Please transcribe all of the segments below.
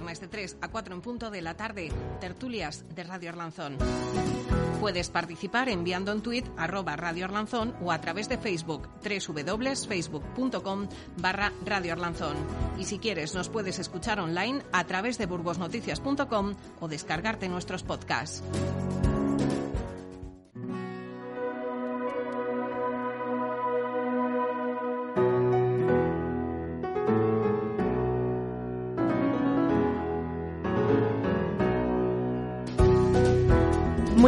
de 3 a 4 en punto de la tarde, tertulias de Radio Arlanzón. Puedes participar enviando en tweet arroba Radio Arlanzón o a través de Facebook www.facebook.com barra Radio Arlanzón. Y si quieres nos puedes escuchar online a través de burgosnoticias.com o descargarte nuestros podcasts.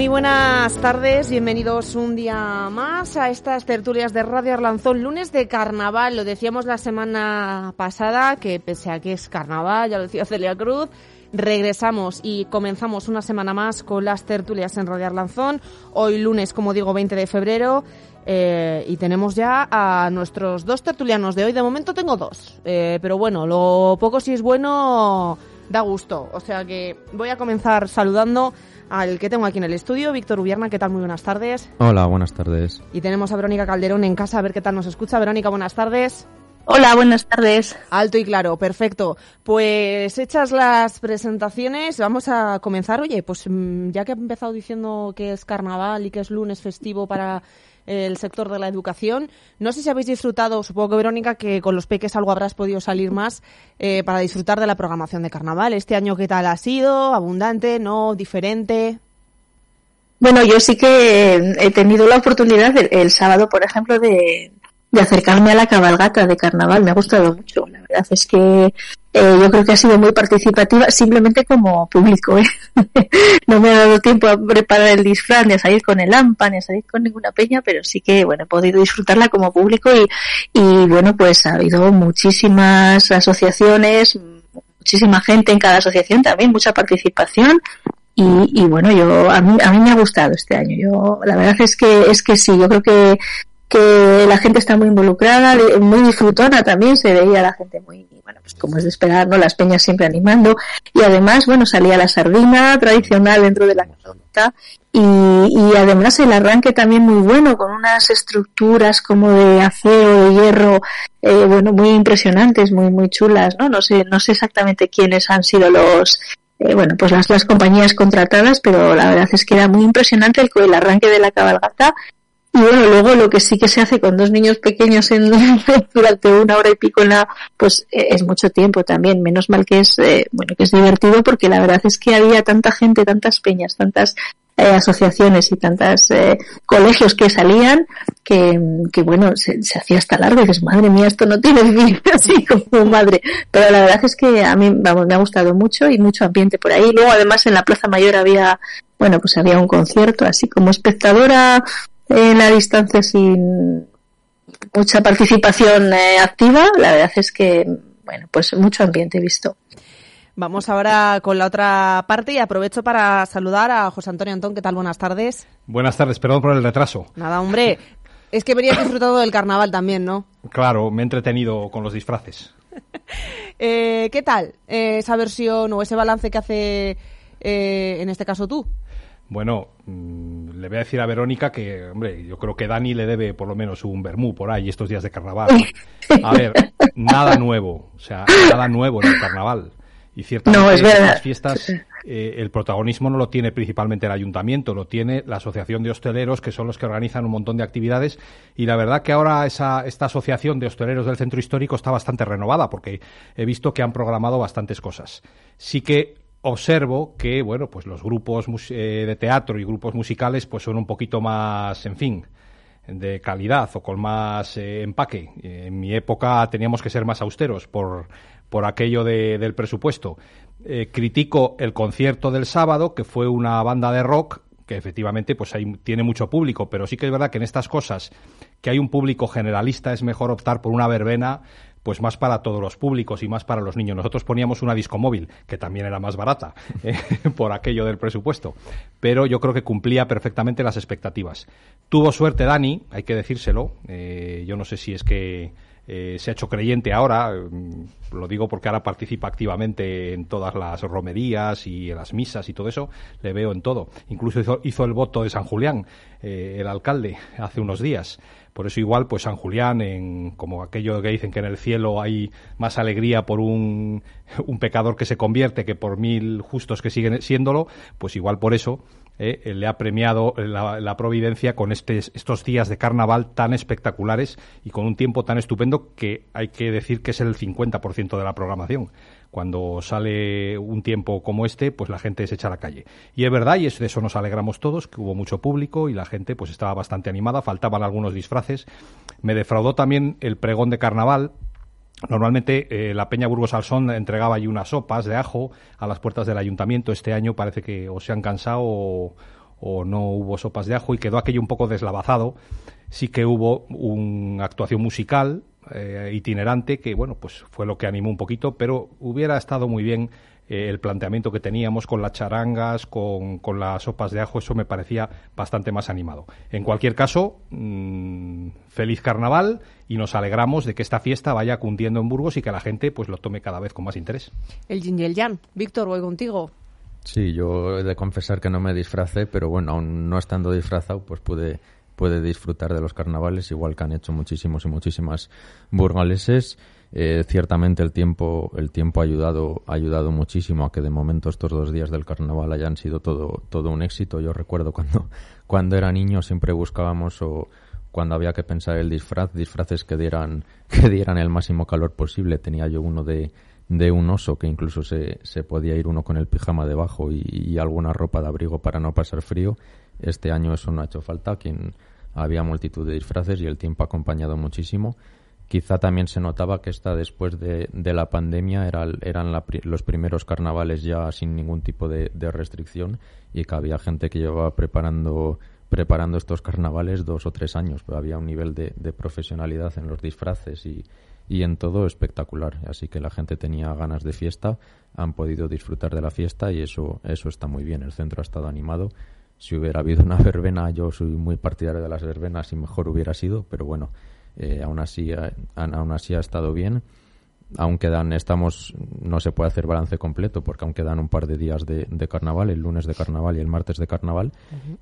Muy buenas tardes, bienvenidos un día más a estas tertulias de Radio Arlanzón, lunes de carnaval. Lo decíamos la semana pasada, que pese a que es carnaval, ya lo decía Celia Cruz, regresamos y comenzamos una semana más con las tertulias en Radio Arlanzón. Hoy lunes, como digo, 20 de febrero. Eh, y tenemos ya a nuestros dos tertulianos de hoy. De momento tengo dos, eh, pero bueno, lo poco si es bueno da gusto. O sea que voy a comenzar saludando al que tengo aquí en el estudio, Víctor Ubierna. ¿Qué tal? Muy buenas tardes. Hola, buenas tardes. Y tenemos a Verónica Calderón en casa, a ver qué tal nos escucha. Verónica, buenas tardes. Hola, buenas tardes. Alto y claro, perfecto. Pues hechas las presentaciones, vamos a comenzar. Oye, pues mm, ya que he empezado diciendo que es carnaval y que es lunes festivo para el sector de la educación. No sé si habéis disfrutado, supongo que Verónica, que con los peques algo habrás podido salir más eh, para disfrutar de la programación de carnaval. Este año, ¿qué tal ha sido? ¿Abundante? ¿No? ¿Diferente? Bueno, yo sí que he tenido la oportunidad el, sábado, por ejemplo, de, de acercarme a la cabalgata de carnaval. Me ha gustado mucho. La verdad es que eh, yo creo que ha sido muy participativa, simplemente como público. ¿eh? no me ha dado tiempo a preparar el disfraz, ni a salir con el AMPA, ni a salir con ninguna peña, pero sí que, bueno, he podido disfrutarla como público y, y bueno, pues ha habido muchísimas asociaciones, muchísima gente en cada asociación también, mucha participación. Y, y bueno, yo, a mí, a mí me ha gustado este año. Yo, la verdad es que, es que sí, yo creo que que la gente está muy involucrada, muy disfrutona también, se veía la gente muy, bueno, pues como es de esperar, ¿no? Las peñas siempre animando, y además, bueno, salía la sardina tradicional dentro de la casota, y, y además el arranque también muy bueno, con unas estructuras como de acero, de hierro, eh, bueno, muy impresionantes, muy, muy chulas, ¿no? No sé, no sé exactamente quiénes han sido los, eh, bueno, pues las, las compañías contratadas, pero la verdad es que era muy impresionante el, el arranque de la cabalgata y bueno, luego lo que sí que se hace con dos niños pequeños en, durante una hora y pico la, pues eh, es mucho tiempo también. Menos mal que es, eh, bueno, que es divertido porque la verdad es que había tanta gente, tantas peñas, tantas eh, asociaciones y tantas colegios que salían que, que bueno, se, hacía hasta largo y dices, madre mía, esto no tiene fin, así como madre. Pero la verdad es que a mí, vamos, me ha gustado mucho y mucho ambiente por ahí. Luego además en la Plaza Mayor había bueno, pues había un concierto, así como espectadora, en la distancia sin mucha participación eh, activa, la verdad es que, bueno, pues mucho ambiente he visto. Vamos ahora con la otra parte y aprovecho para saludar a José Antonio Antón. ¿Qué tal? Buenas tardes. Buenas tardes, perdón por el retraso. Nada, hombre. Es que verías disfrutado del carnaval también, ¿no? Claro, me he entretenido con los disfraces. eh, ¿Qué tal eh, esa versión o ese balance que hace, eh, en este caso tú? Bueno, mm, le voy a decir a Verónica que, hombre, yo creo que Dani le debe por lo menos un vermú por ahí estos días de carnaval. A ver, nada nuevo, o sea, nada nuevo en el carnaval. Y ciertamente en las fiestas eh, el protagonismo no lo tiene principalmente el ayuntamiento, lo tiene la asociación de hosteleros, que son los que organizan un montón de actividades. Y la verdad que ahora esa, esta asociación de hosteleros del centro histórico está bastante renovada, porque he visto que han programado bastantes cosas. Sí que observo que, bueno, pues los grupos eh, de teatro y grupos musicales pues son un poquito más, en fin, de calidad o con más eh, empaque. En mi época teníamos que ser más austeros por, por aquello de, del presupuesto. Eh, critico el concierto del sábado, que fue una banda de rock que efectivamente pues ahí tiene mucho público, pero sí que es verdad que en estas cosas que hay un público generalista es mejor optar por una verbena pues más para todos los públicos y más para los niños. Nosotros poníamos una disco móvil, que también era más barata eh, por aquello del presupuesto, pero yo creo que cumplía perfectamente las expectativas. Tuvo suerte Dani, hay que decírselo, eh, yo no sé si es que eh, se ha hecho creyente ahora, mm, lo digo porque ahora participa activamente en todas las romerías y en las misas y todo eso, le veo en todo. Incluso hizo, hizo el voto de San Julián, el alcalde, hace unos días Por eso igual, pues San Julián, en, como aquello que dicen que en el cielo hay más alegría por un, un pecador que se convierte que por mil justos que siguen siéndolo, pues igual por eso eh, le ha premiado la, providencia con estos días de carnaval tan espectaculares y con un tiempo tan estupendo que hay que decir que es el 50% de la programación cuando sale un tiempo como este, pues la gente se echa a la calle. Y es verdad, y de eso nos alegramos todos, que hubo mucho público y la gente pues estaba bastante animada, faltaban algunos disfraces. Me defraudó también el pregón de carnaval, Normalmente eh, la Peña Burgos Alsón entregaba allí unas sopas de ajo a las puertas del ayuntamiento. Este año parece que o se han cansado o, o, no hubo sopas de ajo y quedó aquello un poco deslavazado. Sí que hubo una actuación musical eh, itinerante que, bueno, pues fue lo que animó un poquito, pero hubiera estado muy bien eh, el planteamiento que teníamos con las charangas, con, con, las sopas de ajo, eso me parecía bastante más animado. En cualquier caso, mmm, feliz carnaval y nos alegramos de que esta fiesta vaya cundiendo en Burgos y que la gente pues lo tome cada vez con más interés. El Yin y el Yang. Víctor, voy contigo. Sí, yo he de confesar que no me disfracé, pero bueno, aún no estando disfrazado, pues pude puede disfrutar de los carnavales, igual que han hecho muchísimos y muchísimas burgaleses. Eh, ciertamente el tiempo, el tiempo ha ayudado, ha ayudado muchísimo a que de momento estos dos días del carnaval hayan sido todo, todo un éxito. Yo recuerdo cuando, cuando era niño siempre buscábamos o cuando había que pensar el disfraz, disfraces que dieran, que dieran el máximo calor posible. Tenía yo uno de, de un oso que incluso se, se podía ir uno con el pijama debajo y, y alguna ropa de abrigo para no pasar frío este año eso no ha hecho falta, quien había multitud de disfraces y el tiempo ha acompañado muchísimo. Quizá también se notaba que esta después de, la pandemia era, eran los primeros carnavales ya sin ningún tipo de, restricción y que había gente que llevaba preparando preparando estos carnavales dos o tres años, pero había un nivel de, profesionalidad en los disfraces y, y en todo espectacular. Así que la gente tenía ganas de fiesta, han podido disfrutar de la fiesta y eso, eso está muy bien. El centro ha estado animado si hubiera habido una verbena, yo soy muy partidario de las verbenas y mejor hubiera sido, pero bueno, eh, aún así eh, aún así ha estado bien. Aún quedan, estamos, no se puede hacer balance completo porque aún quedan un par de días de, carnaval, el lunes de carnaval y el martes de carnaval,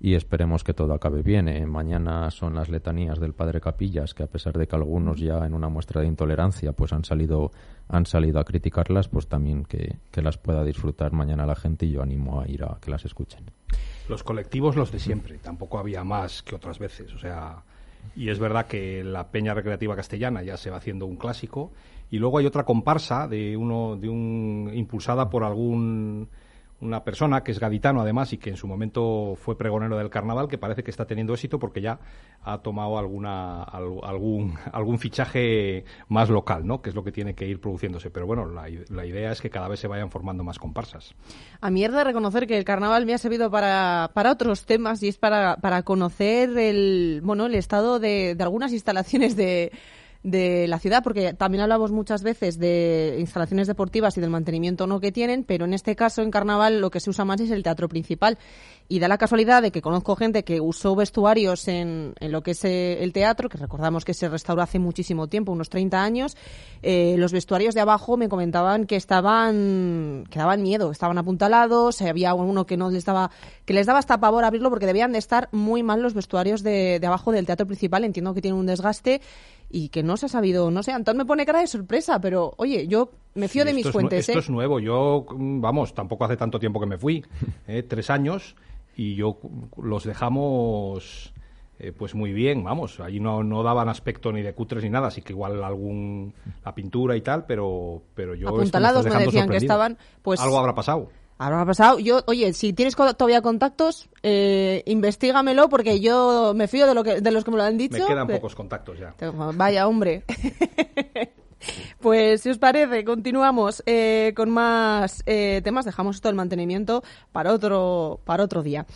y esperemos que todo acabe bien. Eh, mañana son las letanías del Padre Capillas, que a pesar de que algunos ya en una muestra de intolerancia pues han salido, han salido a criticarlas, pues también que, que las pueda disfrutar mañana la gente y yo animo a ir a que las escuchen los colectivos los de siempre, tampoco había más que otras veces, o sea, y es verdad que la Peña Recreativa Castellana ya se va haciendo un clásico. Y luego hay otra comparsa de uno de un impulsada por algún una persona que es gaditano además y que en su momento fue pregonero del carnaval que parece que está teniendo éxito porque ya ha tomado alguna algún algún fichaje más local no que es lo que tiene que ir produciéndose. Pero bueno la, la idea es que cada vez se vayan formando más comparsas. A de reconocer que el carnaval me ha servido para, para otros temas y es para, para conocer el bueno el estado de, de algunas instalaciones de de la ciudad, porque también hablamos muchas veces de instalaciones deportivas y del mantenimiento no que tienen, pero en este caso en Carnaval lo que se usa más es el teatro principal. Y da la casualidad de que conozco gente que usó vestuarios en, en lo que es eh, el teatro, que recordamos que se restauró hace muchísimo tiempo, unos 30 años. Eh, los vestuarios de abajo me comentaban que estaban, que daban miedo, estaban apuntalados, había uno que no les daba, que les daba hasta pavor abrirlo porque debían de estar muy mal los vestuarios de, de abajo del teatro principal. Entiendo que tienen un desgaste y que no se ha sabido, no sé, Antón me pone cara de sorpresa, pero oye, yo me fío de mis fuentes. esto ¿eh? es nuevo, yo, vamos, tampoco hace tanto tiempo que me fui, ¿eh? tres años, y yo los dejamos eh, pues muy bien, vamos, ahí no, no daban aspecto ni de cutres ni nada, así que igual algún, la pintura y tal, pero, pero yo... Apuntalados me decían que estaban, pues... Algo habrá pasado. Habrá pasado. Yo, oye, si tienes todavía contactos, eh, investigamelo porque yo me fío de, lo que, de los que me lo han dicho. Me quedan pocos contactos ya. Vaya, hombre. Pues si os parece, continuamos eh, con más eh, temas. Dejamos esto del mantenimiento para otro, para otro día.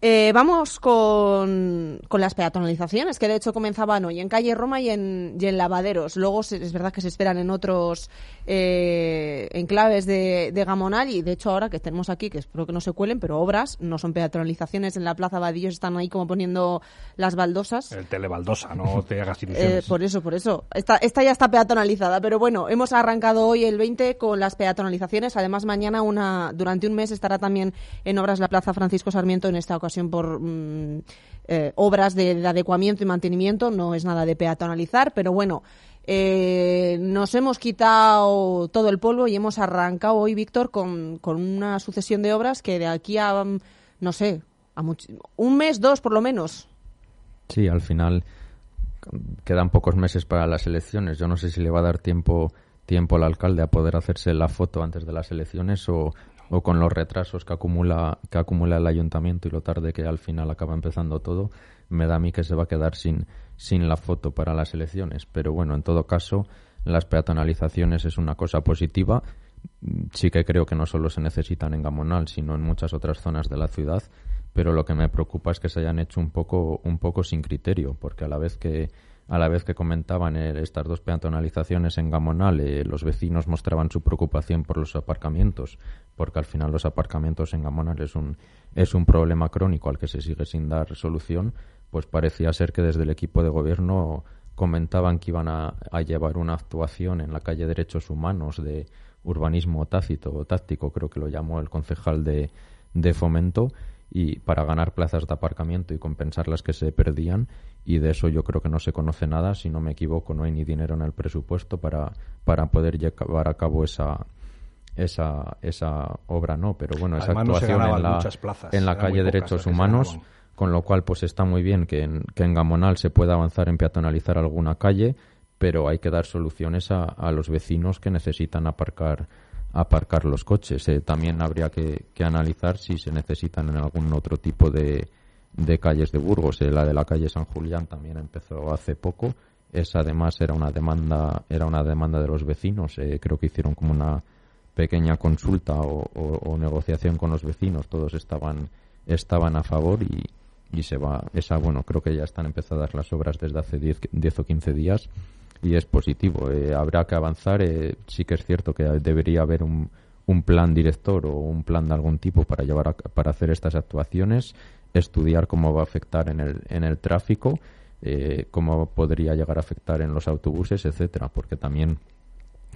Eh, vamos con, con, las peatonalizaciones, que de hecho comenzaban hoy en calle Roma y en, y en Lavaderos. Luego es verdad que se esperan en otros eh, enclaves de, de, Gamonal y de hecho ahora que tenemos aquí, que espero que no se cuelen, pero obras, no son peatonalizaciones en la Plaza Vadillos, están ahí como poniendo las baldosas. El telebaldosa, no te hagas ilusiones. Eh, por eso, por eso. Esta, esta ya está peatonalizada, pero bueno, hemos arrancado hoy el 20 con las peatonalizaciones. Además, mañana una durante un mes estará también en obras la Plaza Francisco Sarmiento en esta ocasión ocasión por mm, eh, obras de, adecuamiento y mantenimiento, no es nada de peatonalizar, pero bueno, eh, nos hemos quitado todo el polvo y hemos arrancado hoy, Víctor, con, con una sucesión de obras que de aquí a, mm, no sé, a un mes, dos por lo menos. Sí, al final quedan pocos meses para las elecciones. Yo no sé si le va a dar tiempo tiempo al alcalde a poder hacerse la foto antes de las elecciones o, o con los retrasos que acumula, que acumula el ayuntamiento y lo tarde que al final acaba empezando todo, me da a mí que se va a quedar sin, sin la foto para las elecciones. Pero bueno, en todo caso, las peatonalizaciones es una cosa positiva. Sí que creo que no solo se necesitan en Gamonal, sino en muchas otras zonas de la ciudad. Pero lo que me preocupa es que se hayan hecho un poco, un poco sin criterio, porque a la vez que a la vez que comentaban eh, estas dos peatonalizaciones en Gamonal, eh, los vecinos mostraban su preocupación por los aparcamientos, porque al final los aparcamientos en Gamonal es un, es un problema crónico al que se sigue sin dar solución, pues parecía ser que desde el equipo de gobierno comentaban que iban a, llevar una actuación en la calle Derechos Humanos de urbanismo tácito o táctico, creo que lo llamó el concejal de, de fomento, y para ganar plazas de aparcamiento y compensar las que se perdían y de eso yo creo que no se conoce nada si no me equivoco no hay ni dinero en el presupuesto para para poder llevar a cabo esa esa esa obra no pero bueno esa actuación en la en la calle derechos humanos con lo cual pues está muy bien que en, que en Gamonal se pueda avanzar en peatonalizar alguna calle pero hay que dar soluciones a, a los vecinos que necesitan aparcar aparcar los coches. Eh, también habría que, analizar si se necesitan en algún otro tipo de, calles de Burgos. Eh, la de la calle San Julián también empezó hace poco. Esa además era una demanda, era una demanda de los vecinos. Eh, creo que hicieron como una pequeña consulta o, negociación con los vecinos. Todos estaban, estaban a favor y, y se va. Esa, bueno, creo que ya están empezadas las obras desde hace 10 o 15 días y es positivo. Eh, habrá que avanzar. Eh, sí que es cierto que debería haber un, un, plan director o un plan de algún tipo para llevar para hacer estas actuaciones, estudiar cómo va a afectar en el, en el tráfico, eh, cómo podría llegar a afectar en los autobuses, etcétera, porque también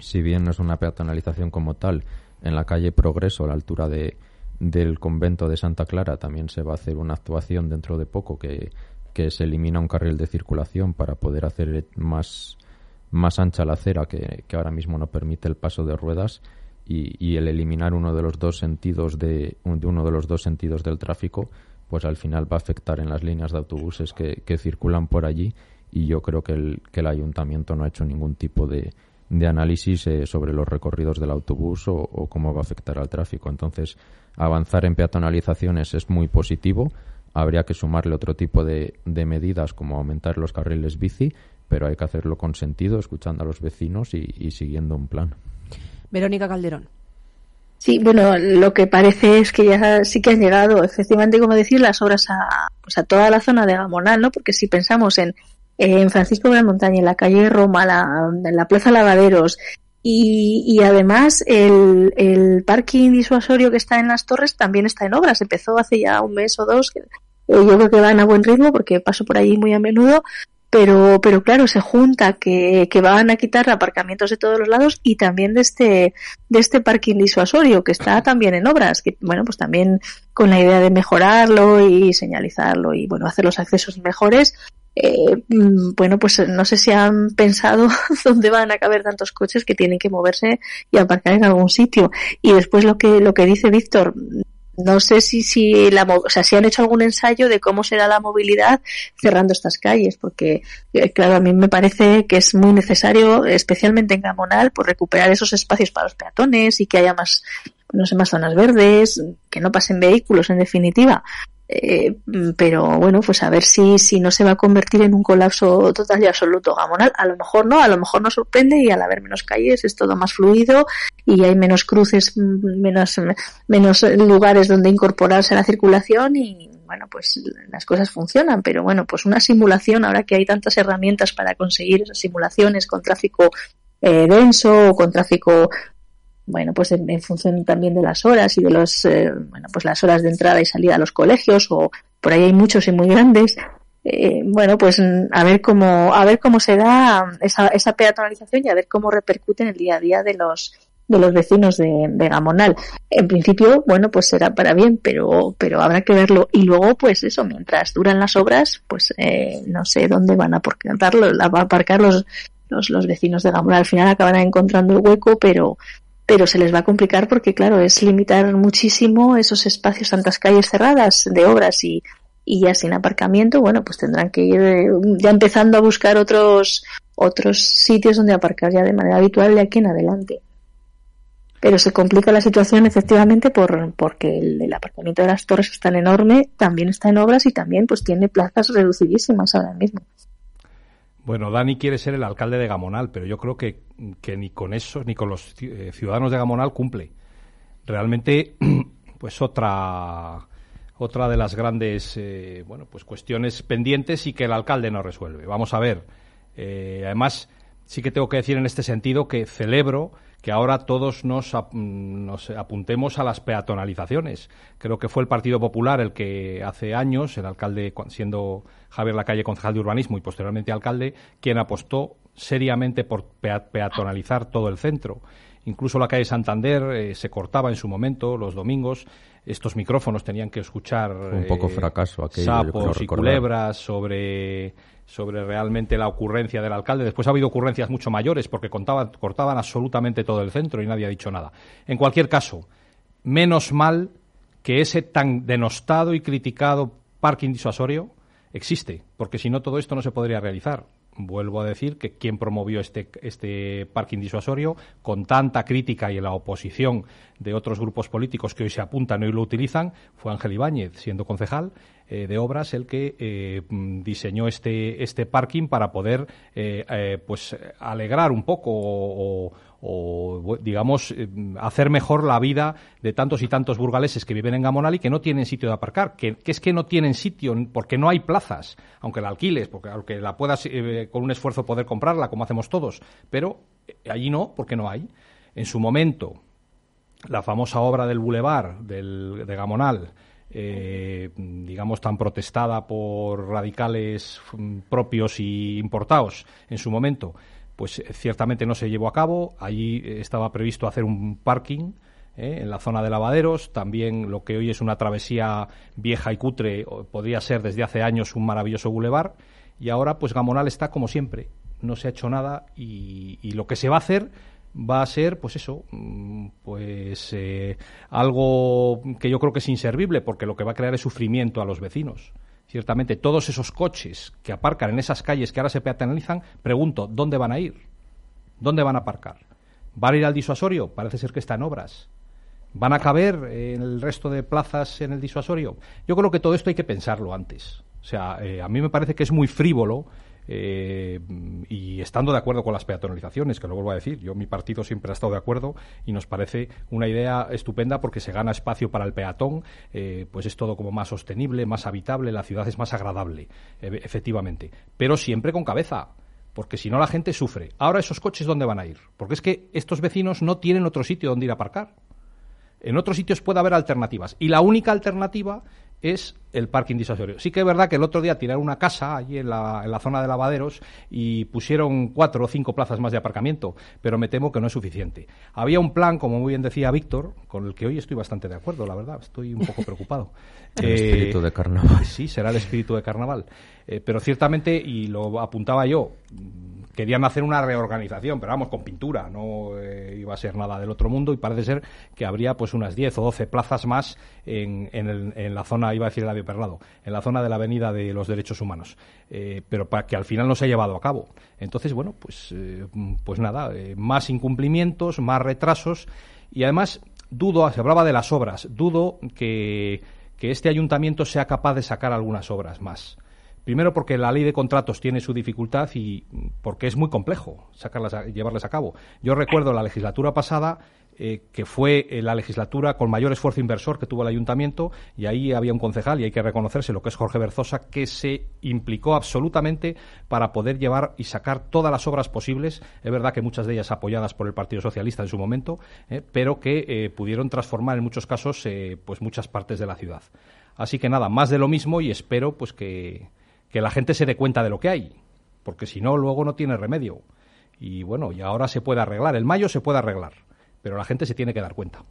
si bien no es una peatonalización como tal, en la calle Progreso, a la altura de, del convento de Santa Clara, también se va a hacer una actuación dentro de poco que, que se elimina un carril de circulación para poder hacer más más ancha la acera que, ahora mismo no permite el paso de ruedas y, el eliminar uno de los dos sentidos de, uno de los dos sentidos del tráfico pues al final va a afectar en las líneas de autobuses que, circulan por allí y yo creo que el, que el ayuntamiento no ha hecho ningún tipo de, de análisis eh, sobre los recorridos del autobús o, o, cómo va a afectar al tráfico. Entonces, avanzar en peatonalizaciones es muy positivo. Habría que sumarle otro tipo de, de medidas como aumentar los carriles bici pero hay que hacerlo con sentido, escuchando a los vecinos y, siguiendo un plan. Verónica Calderón. Sí, bueno, lo que parece es que ya sí que han llegado, efectivamente, como decir, las obras a, pues a toda la zona de Gamonal, ¿no? Porque si pensamos en, en Francisco de la Montaña, en la calle Roma, la, en la Plaza Lavaderos, y, y además el, el parking disuasorio que está en las torres también está en obras. Empezó hace ya un mes o dos. Eh, yo creo que van a buen ritmo porque paso por allí muy a menudo pero, pero claro, se junta que, que van a quitar aparcamientos de todos los lados y también de este, de este parking disuasorio que está también en obras, que bueno, pues también con la idea de mejorarlo y señalizarlo y bueno, hacer los accesos mejores, eh, mm, bueno, pues no sé si han pensado dónde van a caber tantos coches que tienen que moverse y aparcar en algún sitio. Y después lo que, lo que dice Víctor, no sé si, si, la, o sea, si han hecho algún ensayo de cómo será la movilidad cerrando estas calles, porque, eh, claro, a mí me parece que es muy necesario, especialmente en Gamonal, por recuperar esos espacios para los peatones y que haya más, no sé, más zonas verdes, que no pasen vehículos, en definitiva. Eh, pero bueno, pues a ver si, si no se va a convertir en un colapso total y absoluto gamonal. A lo mejor no, a lo mejor nos sorprende y al haber menos calles es todo más fluido y hay menos cruces, menos, menos lugares donde incorporarse a la circulación y bueno, pues las cosas funcionan. Pero bueno, pues una simulación, ahora que hay tantas herramientas para conseguir esas simulaciones con tráfico eh, denso o con tráfico bueno, pues en, función también de las horas y de los, eh, bueno, pues las horas de entrada y salida a los colegios o por ahí hay muchos y muy grandes. Eh, bueno, pues a ver cómo, a ver cómo se da esa, esa peatonalización y a ver cómo repercute en el día a día de los, de los vecinos de, Gamonal. En principio, bueno, pues será para bien, pero, pero habrá que verlo. Y luego, pues eso, mientras duran las obras, pues eh, no sé dónde van a aparcar los, los, los vecinos de Gamonal. Al final acabarán encontrando el hueco, pero, pero se les va a complicar porque, claro, es limitar muchísimo esos espacios, tantas calles cerradas de obras y, ya sin aparcamiento, bueno, pues tendrán que ir eh, ya empezando a buscar otros, otros sitios donde aparcar ya de manera habitual de aquí en adelante pero se complica la situación efectivamente por, porque el, aparcamiento de las torres es tan enorme, también está en obras y también pues tiene plazas reducidísimas ahora mismo. Bueno, Dani quiere ser el alcalde de Gamonal, pero yo creo que, que ni con eso, ni con los eh, ciudadanos de Gamonal cumple. Realmente, pues otra otra de las grandes eh, bueno pues cuestiones pendientes y que el alcalde no resuelve. Vamos a ver. Eh, además, sí que tengo que decir en este sentido que celebro que ahora todos nos, nos, apuntemos a las peatonalizaciones. Creo que fue el Partido Popular el que hace años, el alcalde siendo Javier Lacalle concejal de urbanismo y posteriormente alcalde, quien apostó seriamente por peatonalizar todo el centro. Incluso la calle Santander eh, se cortaba en su momento los domingos. Estos micrófonos tenían que escuchar un poco eh, fracaso sapos y culebras sobre sobre realmente la ocurrencia del alcalde. Después ha habido ocurrencias mucho mayores porque contaban, cortaban absolutamente todo el centro y nadie ha dicho nada. En cualquier caso, menos mal que ese tan denostado y criticado parking disuasorio existe, porque si no todo esto no se podría realizar. Vuelvo a decir que quien promovió este, este parking disuasorio con tanta crítica y en la oposición de otros grupos políticos que hoy se apuntan y lo utilizan fue Ángel Ibáñez, siendo concejal, eh, de obras el que eh, diseñó este, este parking para poder eh, pues alegrar un poco o, digamos hacer mejor la vida de tantos y tantos burgaleses que viven en Gamonal y que no tienen sitio de aparcar, que, es que no tienen sitio porque no hay plazas, aunque la alquiles, porque aunque la puedas con un esfuerzo poder comprarla como hacemos todos, pero allí no, porque no hay. En su momento, la famosa obra del Boulevard del, de Gamonal, eh, digamos, tan protestada por radicales mm, propios y importados en su momento, pues eh, ciertamente no se llevó a cabo. Allí eh, estaba previsto hacer un parking en la zona de lavaderos. También lo que hoy es una travesía vieja y cutre podría ser desde hace años un maravilloso bulevar. Y ahora, pues Gamonal está como siempre. No se ha hecho nada y, y lo que se va a hacer va a ser, pues eso, mm, pues eh, algo que yo creo que es inservible, porque lo que va a crear es sufrimiento a los vecinos. Ciertamente, todos esos coches que aparcan en esas calles que ahora se peatonalizan, pregunto, ¿dónde van a ir? ¿Dónde van a aparcar? ¿Van a ir al disuasorio? Parece ser que está en obras. ¿Van a caber en el resto de plazas en el disuasorio? Yo creo que todo esto hay que pensarlo antes. O sea, eh, a mí me parece que es muy frívolo eh, y estando de acuerdo con las peatonalizaciones, que lo vuelvo a decir, yo mi partido siempre ha estado de acuerdo y nos parece una idea estupenda porque se gana espacio para el peatón, eh, pues es todo como más sostenible, más habitable, la ciudad es más agradable, e, efectivamente, pero siempre con cabeza porque si no la gente sufre. Ahora esos coches dónde van a ir? Porque es que estos vecinos no tienen otro sitio donde ir a aparcar. En otros sitios puede haber alternativas y la única alternativa es el parking disuasorio. Sí que es verdad que el otro día tiraron una casa allí en la, en la, zona de lavaderos y pusieron cuatro o cinco plazas más de aparcamiento, pero me temo que no es suficiente. Había un plan, como muy bien decía Víctor, con el que hoy estoy bastante de acuerdo, la verdad, estoy un poco preocupado. el espíritu de carnaval. Sí, será el espíritu de carnaval. Eh, pero ciertamente, y lo apuntaba yo, querían hacer una reorganización, pero vamos, con pintura, no eh, iba a ser nada del otro mundo y parece ser que habría pues unas 10 o 12 plazas más en, en, la zona, iba a decir el labio perlado, en la zona de la Avenida de los Derechos Humanos, eh, pero para que al final no se ha llevado a cabo. Entonces, bueno, pues, eh, pues nada, más incumplimientos, más retrasos y además dudo, se hablaba de las obras, dudo que, que este ayuntamiento sea capaz de sacar algunas obras más. Primero porque la ley de contratos tiene su dificultad y porque es muy complejo sacarlas llevarlas a cabo. Yo recuerdo la legislatura pasada eh, que fue eh, la legislatura con mayor esfuerzo inversor que tuvo el ayuntamiento y ahí había un concejal y hay que reconocerse lo que es Jorge Berzosa que se implicó absolutamente para poder llevar y sacar todas las obras posibles. Es verdad que muchas de ellas apoyadas por el Partido Socialista en su momento, eh, pero que pudieron transformar en muchos casos pues muchas partes de la ciudad. Así que nada, más de lo mismo y espero pues que que la gente se dé cuenta de lo que hay, porque si no, luego no tiene remedio. Y bueno, y ahora se puede arreglar, el mayo se puede arreglar, pero la gente se tiene que dar cuenta.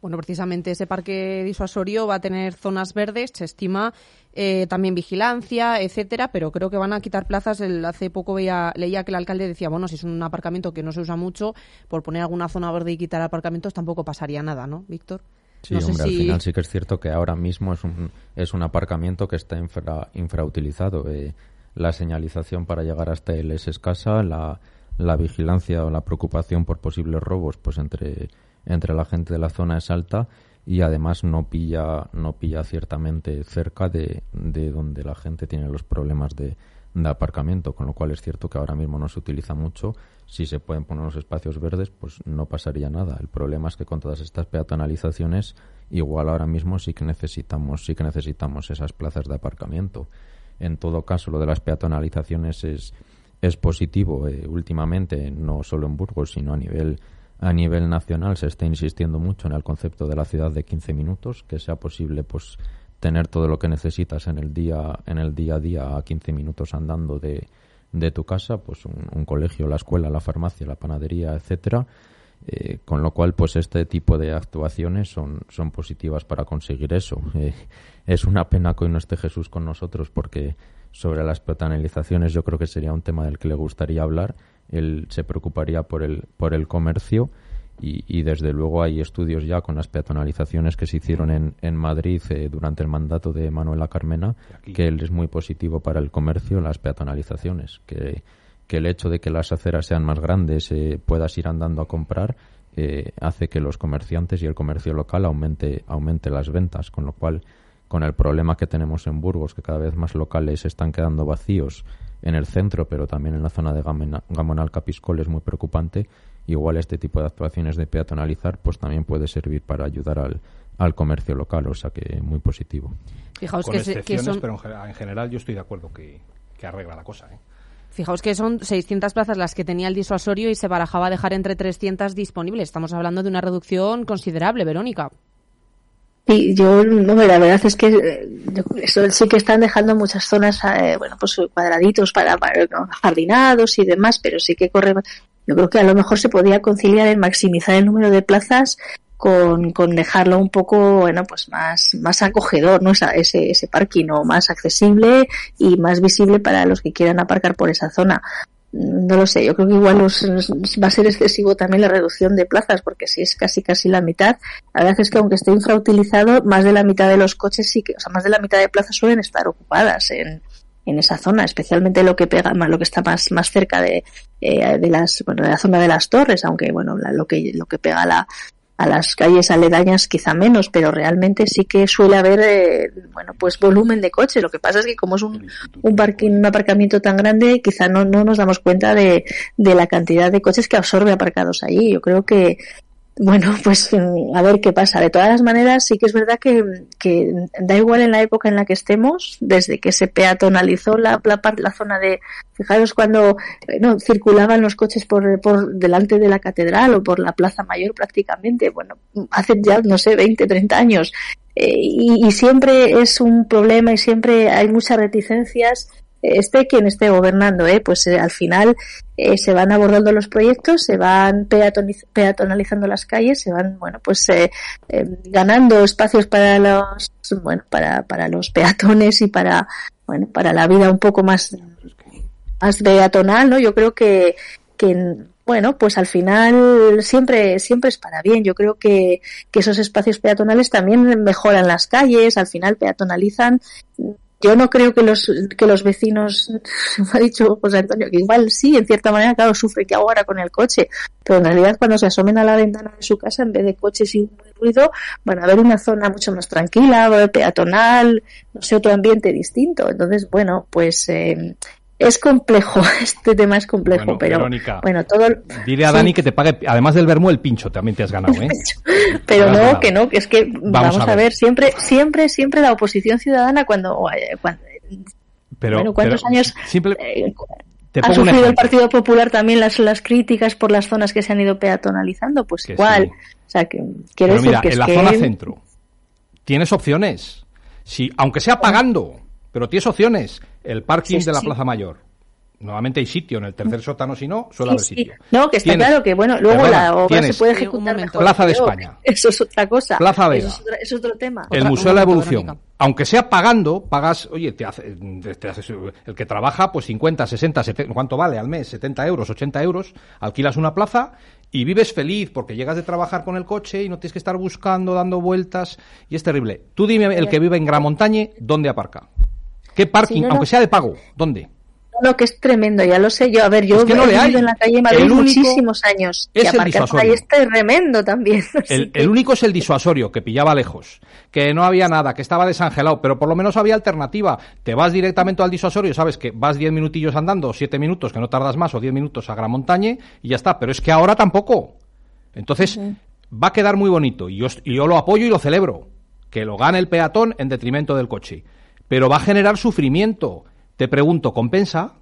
Bueno, precisamente ese parque disuasorio va a tener zonas verdes, se estima eh, también vigilancia, etcétera, pero creo que van a quitar plazas. El, hace poco veía, leía que el alcalde decía, bueno, si es un aparcamiento que no se usa mucho, por poner alguna zona verde y quitar aparcamientos tampoco pasaría nada, ¿no, Víctor? Sí, hombre, al final sí que es cierto que ahora mismo es un, es un aparcamiento que está infra, infrautilizado. Eh, la señalización para llegar hasta él es escasa, la, la vigilancia o la preocupación por posibles robos, pues entre entre la gente de la zona es alta y además no pilla, no pilla ciertamente cerca de, de donde la gente tiene los problemas de, de aparcamiento, con lo cual es cierto que ahora mismo no se utiliza mucho. Si se pueden poner los espacios verdes, pues no pasaría nada. El problema es que con todas estas peatonalizaciones, igual ahora mismo sí que necesitamos, sí que necesitamos esas plazas de aparcamiento. En todo caso, lo de las peatonalizaciones es, es positivo eh, últimamente, no solo en Burgos, sino a nivel a nivel nacional se está insistiendo mucho en el concepto de la ciudad de 15 minutos, que sea posible pues tener todo lo que necesitas en el día en el día a día a 15 minutos andando de, de tu casa, pues un, colegio, la escuela, la farmacia, la panadería, etcétera. Eh, con lo cual, pues este tipo de actuaciones son, son positivas para conseguir eso. Eh, es una pena que hoy no esté Jesús con nosotros porque sobre las peatonalizaciones yo creo que sería un tema del que le gustaría hablar él se preocuparía por el, por el comercio y, desde luego hay estudios ya con las peatonalizaciones que se hicieron en, en Madrid eh, durante el mandato de Manuela Carmena, que él es muy positivo para el comercio, las peatonalizaciones, que, que el hecho de que las aceras sean más grandes, eh, puedas ir andando a comprar, eh, hace que los comerciantes y el comercio local aumente, aumente las ventas, con lo cual, con el problema que tenemos en Burgos, que cada vez más locales están quedando vacíos, en el centro, pero también en la zona de Gamonal Capiscol es muy preocupante. Igual este tipo de actuaciones de peatonalizar pues también puede servir para ayudar al, al comercio local, o sea que muy positivo. Fijaos que, excepciones, pero en general yo estoy de acuerdo que, que arregla la cosa. ¿eh? Fijaos que son 600 plazas las que tenía el disuasorio y se barajaba dejar entre 300 disponibles. Estamos hablando de una reducción considerable, Verónica. Sí, yo, no, la verdad es que eso sí que están dejando muchas zonas, eh, bueno, pues cuadraditos para, jardinados y demás, pero sí que corre, yo creo que a lo mejor se podía conciliar en maximizar el número de plazas con, con dejarlo un poco, bueno, pues más, más acogedor, ¿no? Ese, ese parking, ¿no? Más accesible y más visible para los que quieran aparcar por esa zona no lo sé, yo creo que igual va a ser excesivo también la reducción de plazas, porque si es casi casi la mitad, la verdad es que aunque esté infrautilizado, más de la mitad de los coches sí que, o sea, más de la mitad de plazas suelen estar ocupadas en, en esa zona, especialmente lo que pega, más lo que está más, más cerca de, eh, de las, bueno, de la zona de las torres, aunque bueno, lo que, lo que pega la, a las calles aledañas quizá menos, pero realmente sí que suele haber, eh, bueno, pues volumen de coches. Lo que pasa es que como es un, un parking, un aparcamiento tan grande, quizá no, no nos damos cuenta de, de la cantidad de coches que absorbe aparcados allí. Yo creo que, bueno, pues a ver qué pasa. De todas las maneras, sí que es verdad que, que da igual en la época en la que estemos, desde que se peatonalizó la, la, la zona de, fijaros cuando no, circulaban los coches por, por delante de la catedral o por la Plaza Mayor prácticamente, bueno, hace ya, no sé, 20, 30 años. Eh, y, y siempre es un problema y siempre hay muchas reticencias esté quien esté gobernando, ¿eh? pues eh, al final eh, se van abordando los proyectos, se van peatonalizando las calles, se van, bueno, pues eh, ganando espacios para los, bueno, para, para los peatones y para, bueno, para la vida un poco más, más peatonal, ¿no? Yo creo que, que bueno, pues al final siempre, siempre es para bien. Yo creo que, que esos espacios peatonales también mejoran las calles, al final peatonalizan yo no creo que los, que los vecinos, me ha dicho José Antonio, que igual sí, en cierta manera, claro, sufre que ahora con el coche, pero en realidad cuando se asomen a la ventana de su casa, en vez de coches y ruido, van a ver una zona mucho más tranquila, peatonal, no sé, otro ambiente distinto. Entonces, bueno, pues eh, es complejo, este tema es complejo, pero bueno, todo... Dile a Dani que te pague, además del vermo, el pincho también te has ganado, ¿eh? pero no, que no, que es que vamos, a, ver. siempre, siempre, siempre la oposición ciudadana cuando... pero, bueno, ¿cuántos años... Eh, ha sufrido el Partido Popular también las, las críticas por las zonas que se han ido peatonalizando, pues igual. O sea, que quiere decir que en la zona centro tienes opciones. Si, aunque sea pagando, pero tienes opciones. El parking de la Plaza Mayor. Nuevamente hay sitio en el tercer sótano, si no, suele haber sitio. No, que está claro que, bueno, luego la obra se puede ejecutar mejor. Plaza de España. Eso es otra cosa. Plaza Vega. Eso es otro, tema. El Museo de la Evolución. Aunque sea pagando, pagas, oye, te, hace, te haces, el que trabaja, pues 50, 60, 70, ¿cuánto vale al mes? 70 euros, 80 euros, alquilas una plaza y vives feliz porque llegas de trabajar con el coche y no tienes que estar buscando, dando vueltas y es terrible. Tú dime, el que vive en Gran Montaña, ¿dónde aparca? ¿Qué parking, aunque sea de pago, dónde? No, que es tremendo, ya lo sé yo. A ver, yo he vivido en la calle Madrid muchísimos años. Es el disuasorio. Ahí es tremendo también. El, único es el disuasorio, que pillaba lejos, que no había nada, que estaba desangelado, pero por lo menos había alternativa. Te vas directamente al disuasorio, sabes que vas 10 minutillos andando, 7 minutos, que no tardas más, o 10 minutos a Gran Montaña, y ya está. Pero es que ahora tampoco. Entonces, va a quedar muy bonito, y yo, y yo lo apoyo y lo celebro. Que lo gane el peatón en detrimento del coche. Pero va a generar sufrimiento te pregunto, ¿compensa?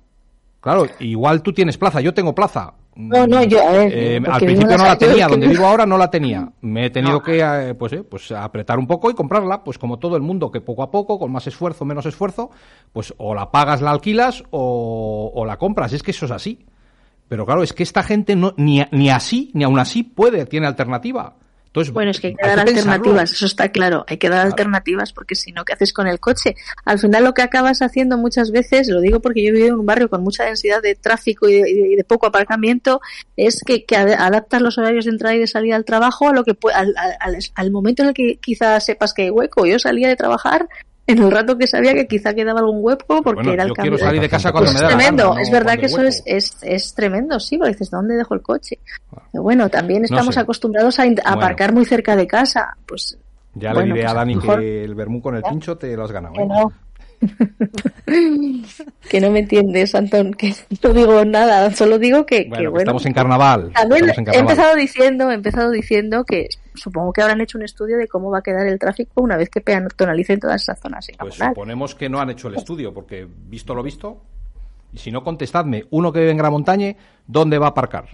Claro, igual tú tienes plaza, yo tengo plaza. No, no, yo, a ver, eh, al principio no la tenía, donde vivo ahora no la tenía. Me he tenido que, eh, pues, eh, pues, apretar un poco y comprarla, pues como todo el mundo, que poco a poco, con más esfuerzo, menos esfuerzo, pues o la pagas, la alquilas o, o la compras. Es que eso es así. Pero claro, es que esta gente no, ni, ni así, ni aún así puede, tiene alternativa bueno, es que hay que dar alternativas, eso está claro, hay que dar alternativas porque si no, ¿qué haces con el coche? Al final lo que acabas haciendo muchas veces, lo digo porque yo he vivido en un barrio con mucha densidad de tráfico y de, poco aparcamiento, es que, que, adaptas los horarios de entrada y de salida al trabajo a lo que al, al, al momento en el que quizás sepas que hay hueco. Yo salía de trabajar en el rato que sabía que quizá quedaba algún hueco porque era el cambio. Quiero salir de casa cuando me da Es tremendo, es verdad que eso es, es, es, tremendo, sí, porque dices, ¿dónde dejo el coche? bueno, también estamos acostumbrados a, aparcar muy cerca de casa, pues... Ya le diré a pues Dani que el vermú con el pincho te lo has ganado. ¿eh? que no me entiendes, Antón, que no digo nada, solo digo que bueno. estamos en carnaval. También he empezado diciendo, he empezado diciendo que supongo que habrán hecho un estudio de cómo va a quedar el tráfico una vez que peatonalicen todas esas zonas. Pues suponemos que no han hecho el estudio, porque visto lo visto, y si no contestadme, uno que vive en Gran Montaña, ¿dónde va a aparcar?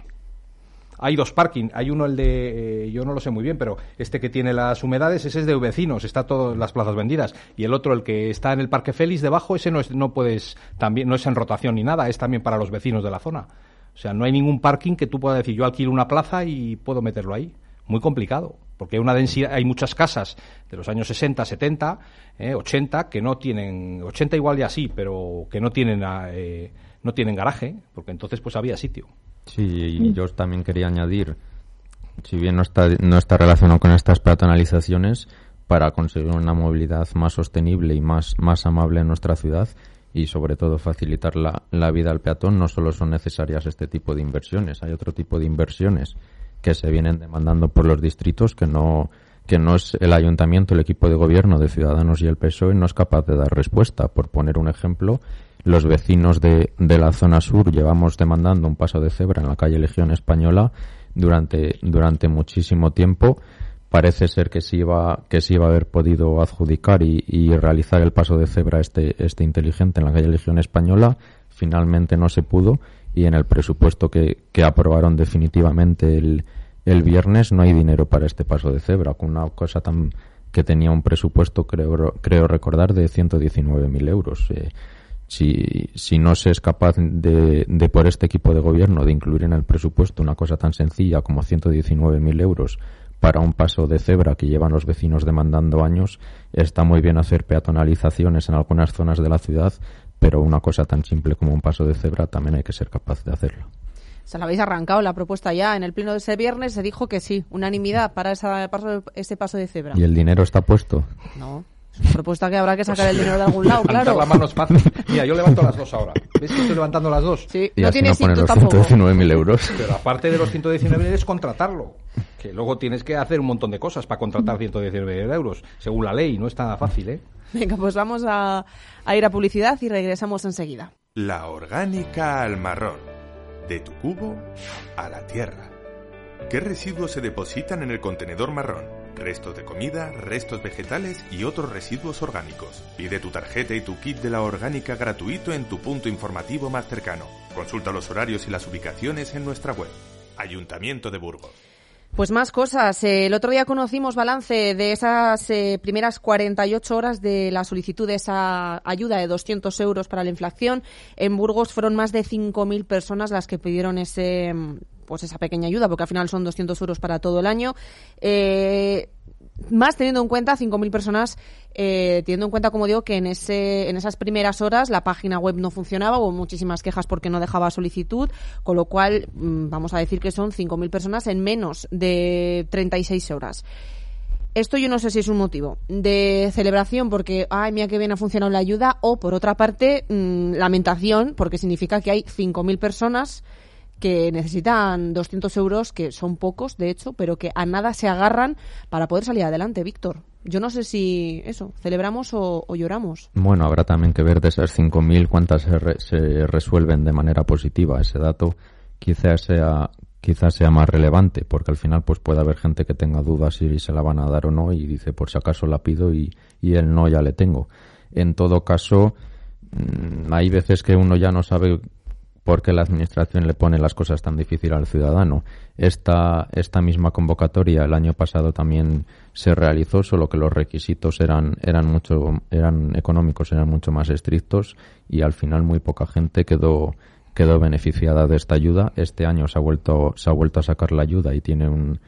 Hay dos parking, hay uno el de, eh, yo no lo sé muy bien, pero este que tiene las humedades, ese es de vecinos, está todas las plazas vendidas. Y el otro, el que está en el Parque Félix debajo, ese no es, no puedes, también, no es en rotación ni nada, es también para los vecinos de la zona. O sea, no hay ningún parking que tú puedas decir, yo alquilo una plaza y puedo meterlo ahí. Muy complicado, porque hay una densidad, hay muchas casas de los años 60, 70, eh, 80 que no tienen, 80 igual ya sí, pero que no tienen, eh, no tienen garaje, porque entonces pues había sitio. Sí, y yo también quería añadir, si bien no está, no está relacionado con estas peatonalizaciones, para conseguir una movilidad más sostenible y más, más amable en nuestra ciudad y sobre todo facilitar la, la vida al peatón, no solo son necesarias este tipo de inversiones, hay otro tipo de inversiones que se vienen demandando por los distritos que no que no es el ayuntamiento, el equipo de gobierno de Ciudadanos y el PSOE no es capaz de dar respuesta. Por poner un ejemplo, los vecinos de, de la zona sur llevamos demandando un paso de cebra en la calle Legión Española durante, durante muchísimo tiempo. Parece ser que se iba, que se iba a haber podido adjudicar y, y realizar el paso de cebra este, este inteligente en la calle Legión Española. Finalmente no se pudo y en el presupuesto que, aprobaron definitivamente el, el viernes no hay dinero para este paso de cebra, con una cosa tan que tenía un presupuesto, creo, creo recordar, de 119.000 euros. Eh, si, si no se es capaz de, de, por este equipo de gobierno, de incluir en el presupuesto una cosa tan sencilla como 119.000 euros para un paso de cebra que llevan los vecinos demandando años, está muy bien hacer peatonalizaciones en algunas zonas de la ciudad, pero una cosa tan simple como un paso de cebra también hay que ser capaz de hacerlo. Se la habéis arrancado la propuesta ya. En el pleno de ese viernes se dijo que sí, unanimidad para esa, ese paso de cebra. ¿Y el dinero está puesto? No propuesta que habrá que sacar el dinero de algún lado, claro. la mano es fácil. Mira, yo levanto las dos ahora. ¿Ves que estoy levantando las dos? Sí, y no así tienes no los tampoco. 119.000 euros. Pero aparte de los 119.000 es contratarlo. Que luego tienes que hacer un montón de cosas para contratar 119.000 euros. Según la ley, no es tan fácil, ¿eh? Venga, pues vamos a, a ir a publicidad y regresamos enseguida. La orgánica al marrón. De tu cubo a la tierra. ¿Qué residuos se depositan en el contenedor marrón? Restos de comida, restos vegetales y otros residuos orgánicos. Pide tu tarjeta y tu kit de la orgánica gratuito en tu punto informativo más cercano. Consulta los horarios y las ubicaciones en nuestra web. Ayuntamiento de Burgos. Pues más cosas. El otro día conocimos balance de esas eh, primeras 48 horas de la solicitud de esa ayuda de 200 euros para la inflación. En Burgos fueron más de 5.000 personas las que pidieron ese pues esa pequeña ayuda, porque al final son 200 euros para todo el año. Eh, más teniendo en cuenta 5.000 personas, eh, teniendo en cuenta, como digo, que en, ese, en esas primeras horas la página web no funcionaba, hubo muchísimas quejas porque no dejaba solicitud, con lo cual mm, vamos a decir que son 5.000 personas en menos de 36 horas. Esto yo no sé si es un motivo de celebración porque, ay, mira que bien ha funcionado la ayuda, o por otra parte, mm, lamentación porque significa que hay 5.000 personas que necesitan 200 euros, que son pocos, de hecho, pero que a nada se agarran para poder salir adelante, Víctor. Yo no sé si eso, celebramos o, lloramos. Bueno, habrá también que ver de esas 5.000 cuántas se, resuelven de manera positiva. Ese dato quizás sea quizás sea más relevante, porque al final pues puede haber gente que tenga dudas si se la van a dar o no y dice por si acaso la pido y, y el no ya le tengo. En todo caso, mm, hay veces que uno ya no sabe porque la administración le pone las cosas tan difíciles al ciudadano. Esta, esta misma convocatoria el año pasado también se realizó, solo que los requisitos eran, eran mucho, eran económicos, eran mucho más estrictos y al final muy poca gente quedó, quedó beneficiada de esta ayuda. Este año se ha vuelto, se ha vuelto a sacar la ayuda y tiene un,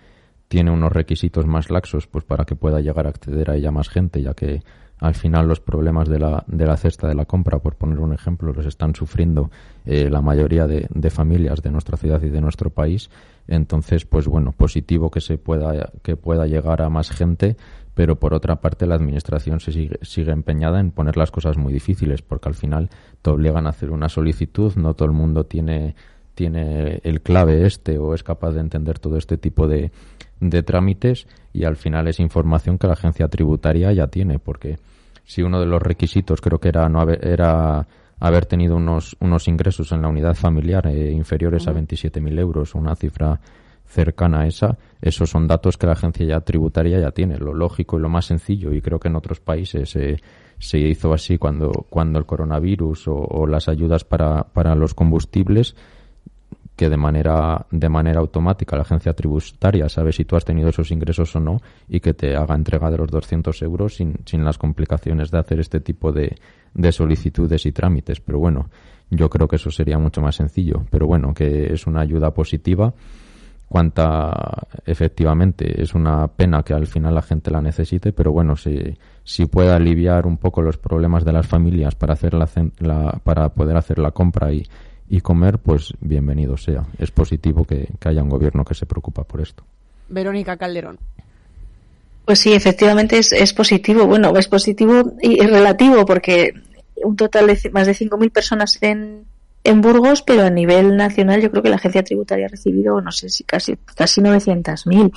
tiene unos requisitos más laxos pues para que pueda llegar a acceder a ella más gente, ya que al final los problemas de la, de la cesta de la compra, por poner un ejemplo, los están sufriendo eh, la mayoría de, de, familias de nuestra ciudad y de nuestro país. Entonces, pues bueno, positivo que se pueda, que pueda llegar a más gente, pero por otra parte la administración se sigue, sigue empeñada en poner las cosas muy difíciles, porque al final te obligan a hacer una solicitud, no todo el mundo tiene, tiene el clave este o es capaz de entender todo este tipo de, de trámites y al final es información que la agencia tributaria ya tiene, porque si uno de los requisitos creo que era no haber, era haber tenido unos, unos ingresos en la unidad familiar eh, inferiores a 27.000 euros, una cifra cercana a esa, esos son datos que la agencia ya tributaria ya tiene, lo lógico y lo más sencillo, y creo que en otros países eh, se hizo así cuando, cuando el coronavirus o, o las ayudas para, para los combustibles que de manera, de manera automática la agencia tributaria sabe si tú has tenido esos ingresos o no y que te haga entrega de los 200 euros sin, sin las complicaciones de hacer este tipo de, de solicitudes y trámites. Pero bueno, yo creo que eso sería mucho más sencillo. Pero bueno, que es una ayuda positiva. Cuanta efectivamente es una pena que al final la gente la necesite, pero bueno, si, si puede aliviar un poco los problemas de las familias para hacer la, para poder hacer la compra y, y comer, pues bienvenido sea. Es positivo que, haya un gobierno que se preocupa por esto. Verónica Calderón. Pues sí, efectivamente es, es positivo. Bueno, es positivo y es relativo porque un total de más de 5.000 personas en, en Burgos, pero a nivel nacional yo creo que la agencia tributaria ha recibido, no sé si casi, casi 900.000.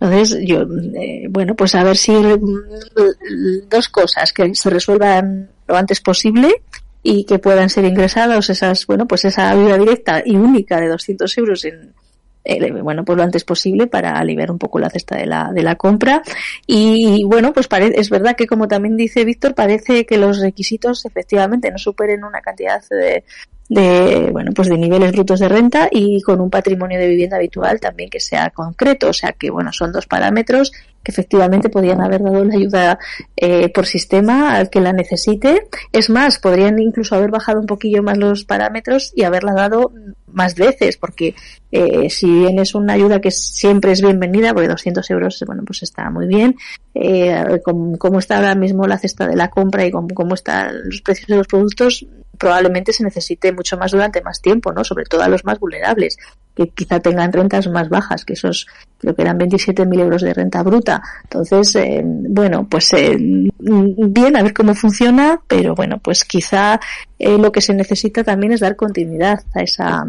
Entonces, yo, eh, bueno, pues a ver si mm, dos cosas, que se resuelvan lo antes posible y que puedan ser ingresados esas, bueno, pues esa ayuda directa y única de 200 euros en, eh, bueno, pues lo antes posible para aliviar un poco la cesta de la, de la compra. Y, bueno, pues parece, es verdad que como también dice Víctor, parece que los requisitos efectivamente no superen una cantidad de, de bueno pues de niveles brutos de renta y con un patrimonio de vivienda habitual también que sea concreto o sea que bueno son dos parámetros que efectivamente podrían haber dado la ayuda eh, por sistema al que la necesite es más podrían incluso haber bajado un poquillo más los parámetros y haberla dado más veces porque eh, si bien es una ayuda que siempre es bienvenida porque 200 euros bueno pues está muy bien eh, como, está ahora mismo la cesta de la compra y cómo, cómo están los precios de los productos probablemente se necesite mucho más durante más tiempo, ¿no? Sobre todo a los más vulnerables, que quizá tengan rentas más bajas, que esos creo que eran 27.000 euros de renta bruta. Entonces, eh, bueno, pues eh, bien, a ver cómo funciona, pero bueno, pues quizá eh, lo que se necesita también es dar continuidad a esa,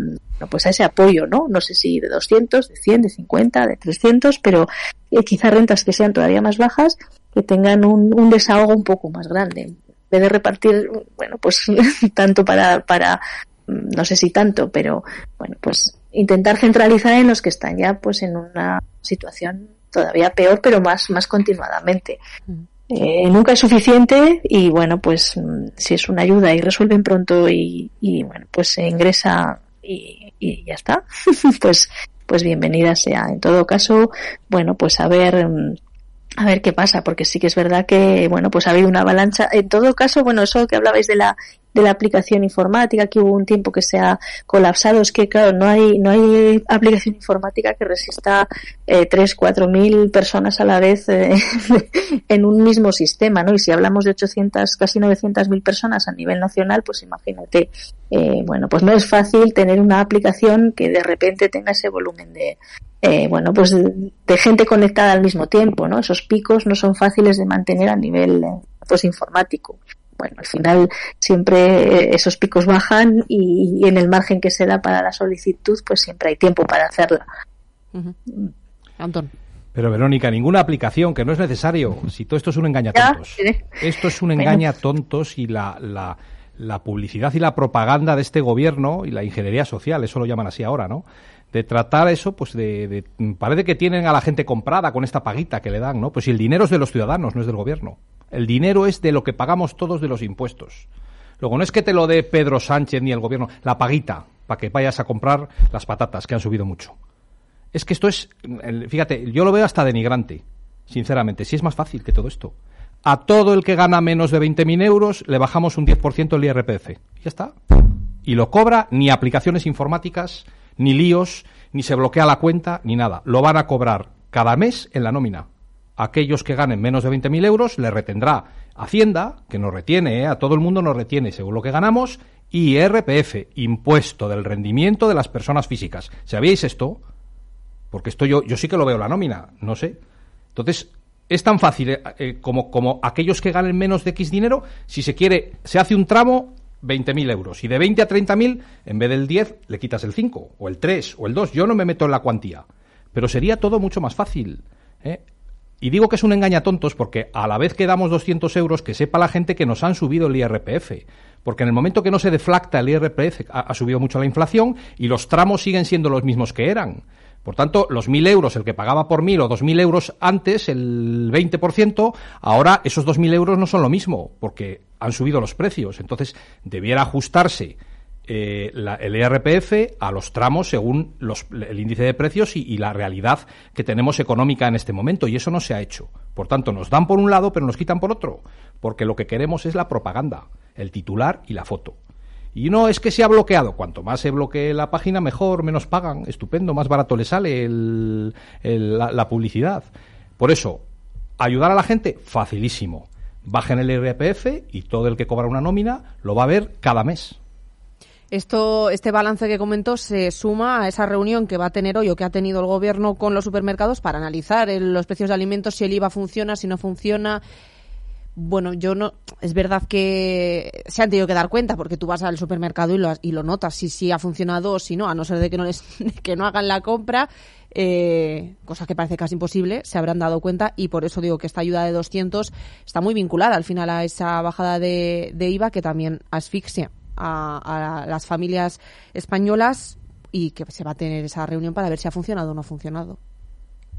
pues a ese apoyo, ¿no? No sé si de 200, de 100, de 50, de 300, pero quizá rentas que sean todavía más bajas, que tengan un, un desahogo un poco más grande vez de repartir, bueno, pues tanto para, para, no sé si tanto, pero bueno, pues intentar centralizar en los que están ya pues en una situación todavía peor, pero más, más continuadamente. Mm. Eh, nunca es suficiente y bueno, pues si es una ayuda y resuelven pronto y, y bueno, pues se ingresa y, y ya está, pues pues bienvenida sea. En todo caso, bueno, pues a ver, mm, a ver qué pasa, porque sí que es verdad que, bueno, pues ha habido una avalancha. En todo caso, bueno, eso que hablabais de la, de la aplicación informática, que hubo un tiempo que se ha colapsado, es que, claro, no hay, no hay aplicación informática que resista eh, tres, cuatro mil personas a la vez eh, en un mismo sistema, ¿no? Y si hablamos de 800, casi 900 mil personas a nivel nacional, pues imagínate, eh, bueno, pues no es fácil tener una aplicación que de repente tenga ese volumen de, eh, bueno, pues de gente conectada al mismo tiempo, ¿no? Esos picos no son fáciles de mantener a nivel eh, pues informático. Bueno, al final siempre esos picos bajan y, en el margen que se da para la solicitud, pues siempre hay tiempo para hacerla. Antón. Pero Verónica, ninguna aplicación, que no es necesario. Si todo esto es un engaña tontos. Esto es un engaña tontos y la, la, la publicidad y la propaganda de este gobierno y la ingeniería social, eso lo llaman así ahora, ¿no? de tratar eso, pues de, parece que tienen a la gente comprada con esta paguita que le dan, ¿no? Pues si el dinero es de los ciudadanos, no es del gobierno. El dinero es de lo que pagamos todos de los impuestos. Luego no es que te lo dé Pedro Sánchez ni el gobierno, la paguita para que vayas a comprar las patatas que han subido mucho. Es que esto es, fíjate, yo lo veo hasta denigrante, sinceramente. Si es más fácil que todo esto. A todo el que gana menos de 20.000 euros le bajamos un 10% el IRPF. Ya está. Y lo cobra ni aplicaciones informáticas, ni líos, ni se bloquea la cuenta, ni nada. Lo van a cobrar cada mes en la nómina. Aquellos que ganen menos de 20.000 euros le retendrá Hacienda, que nos retiene, ¿eh? a todo el mundo nos retiene según lo que ganamos, y IRPF, impuesto del rendimiento de las personas físicas. ¿Sabíais esto? Porque esto yo, yo sí que lo veo la nómina, no sé. Entonces, es tan fácil eh, eh, como, como aquellos que ganen menos de X dinero, si se quiere, se hace un tramo 20.000 euros. Y de 20 a 30.000, en vez del 10, le quitas el 5, o el 3, o el 2. Yo no me meto en la cuantía. Pero sería todo mucho más fácil. ¿eh? Y digo que es un engaña tontos porque a la vez que damos 200 euros, que sepa la gente que nos han subido el IRPF. Porque en el momento que no se deflacta el IRPF, ha subido mucho la inflación y los tramos siguen siendo los mismos que eran. Por tanto, los 1.000 euros, el que pagaba por 1.000 o 2.000 euros antes, el 20%, ahora esos 2.000 euros no son lo mismo, porque han subido los precios. Entonces, debiera ajustarse eh, el IRPF a los tramos según el índice de precios y, la realidad que tenemos económica en este momento. Y eso no se ha hecho. Por tanto, nos dan por un lado, pero nos quitan por otro. Porque lo que queremos es la propaganda, el titular y la foto. Y no es que se ha bloqueado. Cuanto más se bloquee la página, mejor, menos pagan. Estupendo, más barato le sale la, publicidad. Por eso, ayudar a la gente, facilísimo. Bajen el IRPF y todo el que cobra una nómina lo va a ver cada mes. Esto, este balance que comentó se suma a esa reunión que va a tener hoy o que ha tenido el gobierno con los supermercados para analizar los precios de alimentos, si el IVA funciona, si no funciona, bueno, yo no. Es verdad que se han tenido que dar cuenta porque tú vas al supermercado y lo, y lo notas si sí ha funcionado o si no, a no ser de que no, les, que no hagan la compra, eh, cosa que parece casi imposible, se habrán dado cuenta y por eso digo que esta ayuda de 200 está muy vinculada al final a esa bajada de, IVA que también asfixia a, a las familias españolas y que se va a tener esa reunión para ver si ha funcionado o no ha funcionado.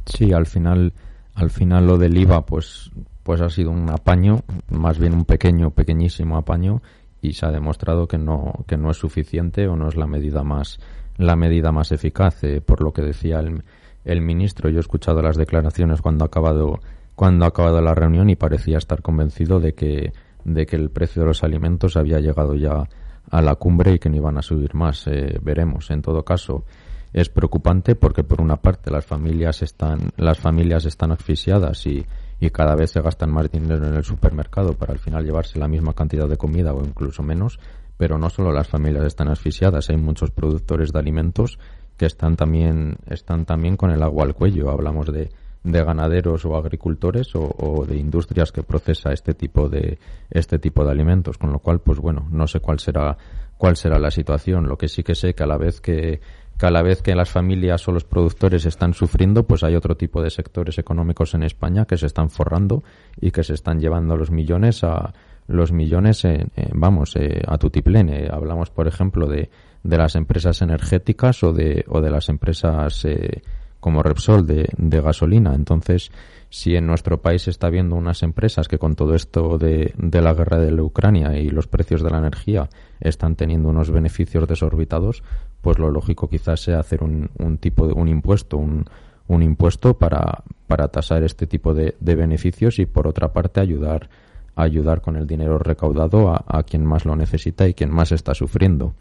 Sí, al final, al final lo del IVA, pues pues ha sido un apaño, más bien un pequeño, pequeñísimo apaño y se ha demostrado que no, que no es suficiente o no es la medida más, la medida más eficaz. Eh, por lo que decía el, el, ministro, yo he escuchado las declaraciones cuando ha acabado, cuando ha acabado la reunión y parecía estar convencido de que, de que el precio de los alimentos había llegado ya a la cumbre y que no iban a subir más. Eh, veremos. En todo caso, es preocupante porque por una parte las familias están, las familias están asfixiadas y, y cada vez se gastan más dinero en el supermercado para al final llevarse la misma cantidad de comida o incluso menos, pero no solo las familias están asfixiadas, hay muchos productores de alimentos que están también, están también con el agua al cuello. Hablamos de, de ganaderos o agricultores o, o, de industrias que procesa este tipo de este tipo de alimentos con lo cual pues bueno no sé cuál será cuál será la situación lo que sí que sé que a la vez que que a la vez que las familias o los productores están sufriendo, pues hay otro tipo de sectores económicos en España que se están forrando y que se están llevando los millones a los millones, en, vamos, eh, a tutiplén. hablamos, por ejemplo, de, de las empresas energéticas o de, o de las empresas eh, como Repsol de, gasolina. Entonces, si en nuestro país está viendo unas empresas que con todo esto de, la guerra de la Ucrania y los precios de la energía están teniendo unos beneficios desorbitados, pues lo lógico quizás sea hacer un, tipo de un impuesto, un, impuesto para, para tasar este tipo de, beneficios y por otra parte ayudar ayudar con el dinero recaudado a quien más lo necesita y quien más está sufriendo.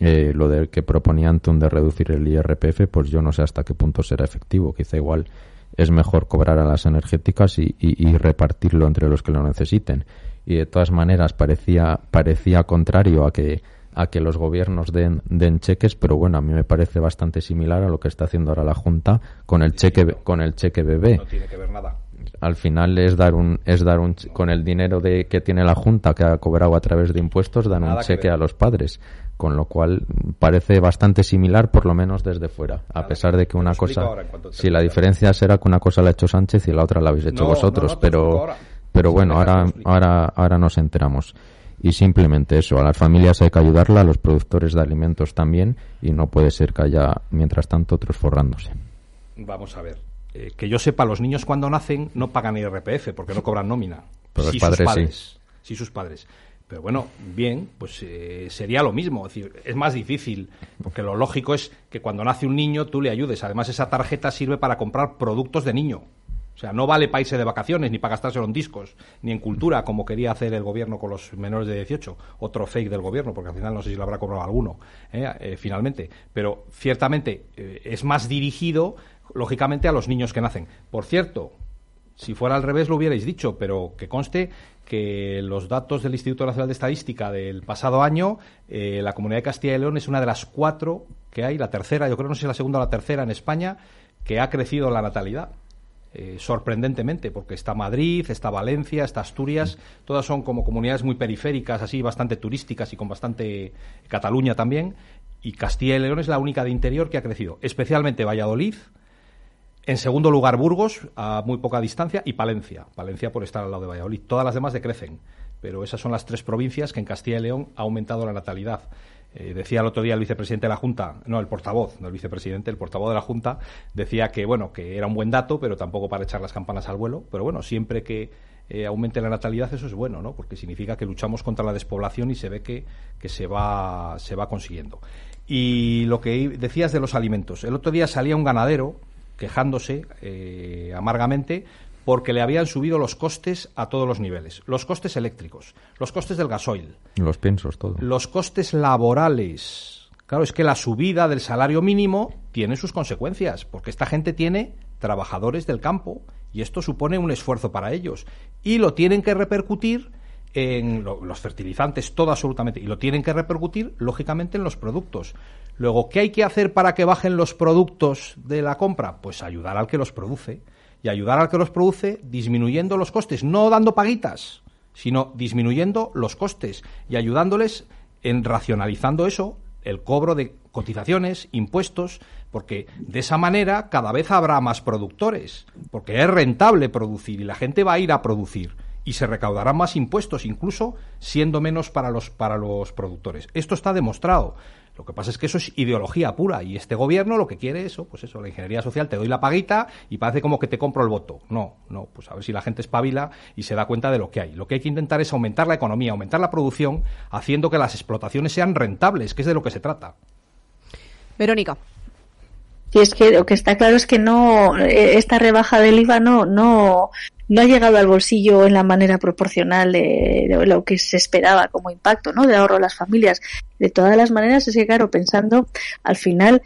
Eh, lo del que proponía Anton de reducir el IRPF, pues yo no sé hasta qué punto será efectivo. Quizá igual es mejor cobrar a las energéticas y, y, y, repartirlo entre los que lo necesiten. Y de todas maneras parecía, parecía contrario a que, a que los gobiernos den, den cheques, pero bueno, a mí me parece bastante similar a lo que está haciendo ahora la Junta con el cheque, con el cheque bebé. No tiene que ver nada al final es dar un es dar un con el dinero de que tiene la junta que ha cobrado a través de impuestos dan Nada un cheque a los padres con lo cual parece bastante similar por lo menos desde fuera a pesar de que una cosa si la diferencia será que una cosa la ha hecho Sánchez y la otra la habéis hecho no, vosotros no, no, pero pero bueno ahora ahora ahora nos enteramos y simplemente eso, a las familias hay que ayudarla, a los productores de alimentos también, y no puede ser que haya, mientras tanto, otros forrándose. Vamos a ver, eh, que yo sepa, los niños cuando nacen no pagan IRPF porque no cobran nómina. Pero los padres, sus padres sí. sí. sus padres. Pero bueno, bien, pues eh, sería lo mismo. Es decir, es más difícil, porque lo lógico es que cuando nace un niño tú le ayudes. Además, esa tarjeta sirve para comprar productos de niño. O sea, no vale para irse de vacaciones, ni para gastárselo en discos, ni en cultura, como quería hacer el gobierno con los menores de 18. Otro fake del gobierno, porque al final no sé si lo habrá cobrado alguno, ¿eh? Eh, finalmente. Pero ciertamente eh, es más dirigido, lógicamente, a los niños que nacen. Por cierto, si fuera al revés lo hubierais dicho, pero que conste que los datos del Instituto Nacional de Estadística del pasado año, eh, la Comunidad de Castilla y León es una de las cuatro que hay, la tercera, yo creo no sé la segunda o la tercera en España, que ha crecido la natalidad. Eh, sorprendentemente, porque está Madrid, está Valencia, está Asturias, todas son como comunidades muy periféricas, así bastante turísticas y con bastante Cataluña también, y Castilla y León es la única de interior que ha crecido, especialmente Valladolid, en segundo lugar Burgos, a muy poca distancia, y Palencia, Palencia por estar al lado de Valladolid. Todas las demás decrecen, pero esas son las tres provincias que en Castilla y León ha aumentado la natalidad. Eh, decía el otro día el vicepresidente de la Junta, no, el portavoz, no el vicepresidente, el portavoz de la Junta, decía que, bueno, que era un buen dato, pero tampoco para echar las campanas al vuelo. Pero bueno, siempre que eh, aumente la natalidad, eso es bueno, ¿no? Porque significa que luchamos contra la despoblación y se ve que, que se, va, se va consiguiendo. Y lo que decías de los alimentos. El otro día salía un ganadero quejándose eh, amargamente porque le habían subido los costes a todos los niveles. Los costes eléctricos, los costes del gasoil. Los piensos, todo. Los costes laborales. Claro, es que la subida del salario mínimo tiene sus consecuencias, porque esta gente tiene trabajadores del campo y esto supone un esfuerzo para ellos. Y lo tienen que repercutir en lo, los fertilizantes, todo absolutamente, y lo tienen que repercutir, lógicamente, en los productos. Luego, ¿qué hay que hacer para que bajen los productos de la compra? Pues ayudar al que los produce y ayudar al que los produce disminuyendo los costes, no dando paguitas, sino disminuyendo los costes y ayudándoles en racionalizando eso, el cobro de cotizaciones, impuestos, porque de esa manera cada vez habrá más productores, porque es rentable producir y la gente va a ir a producir y se recaudarán más impuestos, incluso siendo menos para los, para los productores. Esto está demostrado. Lo que pasa es que eso es ideología pura y este gobierno lo que quiere es eso, pues eso, la ingeniería social, te doy la paguita y parece como que te compro el voto. No, no, pues a ver si la gente espabila y se da cuenta de lo que hay. Lo que hay que intentar es aumentar la economía, aumentar la producción, haciendo que las explotaciones sean rentables, que es de lo que se trata. Verónica. Y es que lo que está claro es que no, esta rebaja del IVA no, no, no ha llegado al bolsillo en la manera proporcional de, lo que se esperaba como impacto, ¿no? De ahorro a las familias. De todas las maneras, es que claro, pensando al final,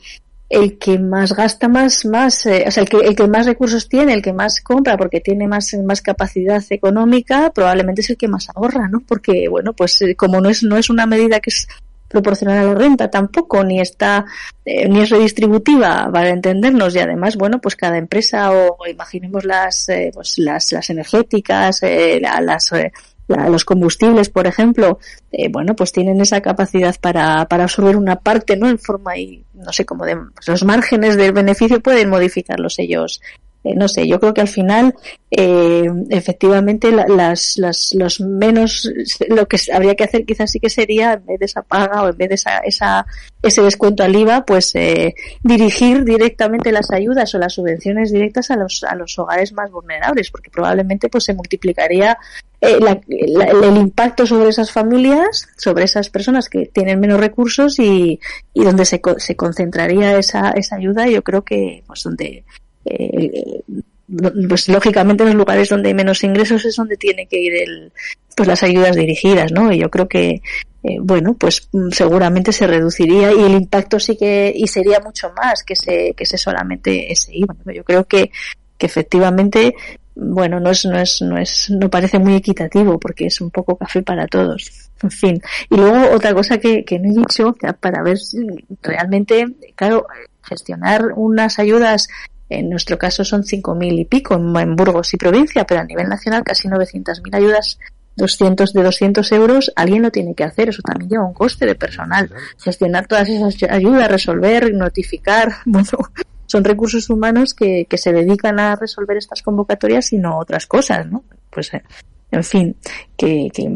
el que más gasta más, más, eh, o sea, el que, el que más recursos tiene, el que más compra porque tiene más, más capacidad económica, probablemente es el que más ahorra, ¿no? Porque, bueno, pues eh, como no es, no es una medida que es proporcional a la renta tampoco, ni está, eh, ni es redistributiva para entendernos y además, bueno, pues cada empresa o, imaginemos las, eh, pues las, las energéticas, eh, la, las, la, los combustibles, por ejemplo, bueno, pues tienen esa capacidad para, para absorber una parte, ¿no? En forma y, no sé, como de, pues los márgenes del beneficio pueden modificarlos ellos, eh, no sé, yo creo que al final, eh, efectivamente, las, las, los menos, lo que habría que hacer quizás sí que sería, en vez de esa paga o en vez de esa, esa ese descuento al IVA, pues eh, dirigir directamente las ayudas o las subvenciones directas a los, a los hogares más vulnerables, porque probablemente pues se multiplicaría eh, el impacto sobre esas familias, sobre esas personas que tienen menos recursos y, y donde se, se concentraría esa, esa ayuda, yo creo que pues donde eh, pues lógicamente en los lugares donde hay menos ingresos es donde tiene que ir el, pues las ayudas dirigidas, ¿no? Y yo creo que, eh, bueno, pues seguramente se reduciría y el impacto sí que, y sería mucho más que se, que se solamente ese IVA. Yo creo que, que efectivamente, bueno, no es, no es, no es, no parece muy equitativo porque es un poco café para todos. En fin. Y luego otra cosa que, que no he dicho, para ver si realmente, claro, gestionar unas ayudas en nuestro caso son 5.000 y pico en, Burgos y provincia, pero a nivel nacional casi 900.000 ayudas 200 de 200 euros, alguien lo tiene que hacer. Eso también lleva un coste de personal. Gestionar todas esas ayudas, resolver, notificar, bueno, son recursos humanos que, que se dedican a resolver estas convocatorias y no otras cosas, ¿no? Pues, eh, en fin, que, que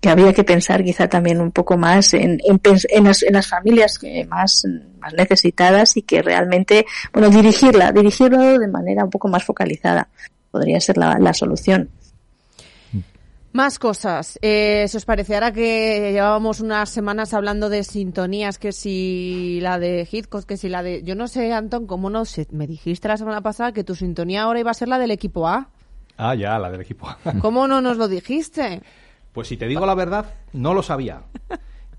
que había que pensar quizá también un poco más en, en, en, las, en las, familias más, más necesitadas y que realmente, bueno, dirigirla, dirigirlo de manera un poco más focalizada podría ser la, la solución. Más cosas. Eh, ¿Se os parece ahora que llevábamos unas semanas hablando de sintonías, que si la de Hitchcock, que si la de... Yo no sé, Anton, ¿cómo no sé? Me dijiste la semana pasada que tu sintonía ahora iba a ser la del equipo A. Ah, ya, la del equipo A. ¿Cómo no nos lo dijiste? Pues si te digo la verdad, no lo sabía.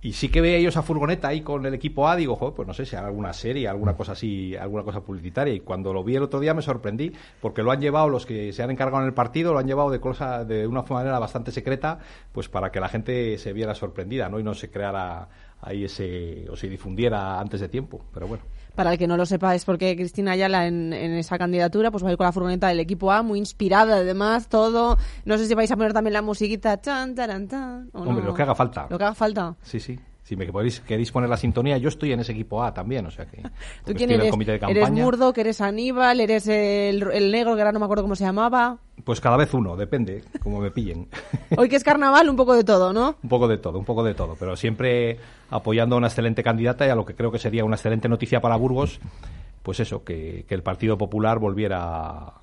Y sí que veía yo esa furgoneta ahí con el equipo A, digo, joder, pues no sé si hay alguna serie, alguna cosa así, alguna cosa publicitaria. Y cuando lo vi el otro día me sorprendí, porque lo han llevado los que se han encargado en el partido, lo han llevado de cosa, de una manera bastante secreta, pues para que la gente se viera sorprendida, ¿no? Y no se creara ahí ese, o se difundiera antes de tiempo. Pero bueno. Para el que no lo sepa, es porque Cristina Ayala en, en, esa candidatura pues va a ir con la furgoneta del equipo A, muy inspirada además, todo. No sé si vais a poner también la musiquita. Tan, tan, tan, Hombre, lo que haga falta. Lo que haga falta. Sí, sí. Si me podéis, queréis poner la sintonía, yo estoy en ese equipo A también, o sea que... ¿Tú quién eres? comité de ¿Eres Murdo, que eres Aníbal, eres el, el, negro, que ahora no me acuerdo cómo se llamaba? Pues cada vez uno, depende, como me pillen. Hoy que es carnaval, un poco de todo, ¿no? un poco de todo, un poco de todo, pero siempre apoyando a una excelente candidata y a lo que creo que sería una excelente noticia para Burgos, pues eso, que, que el Partido Popular volviera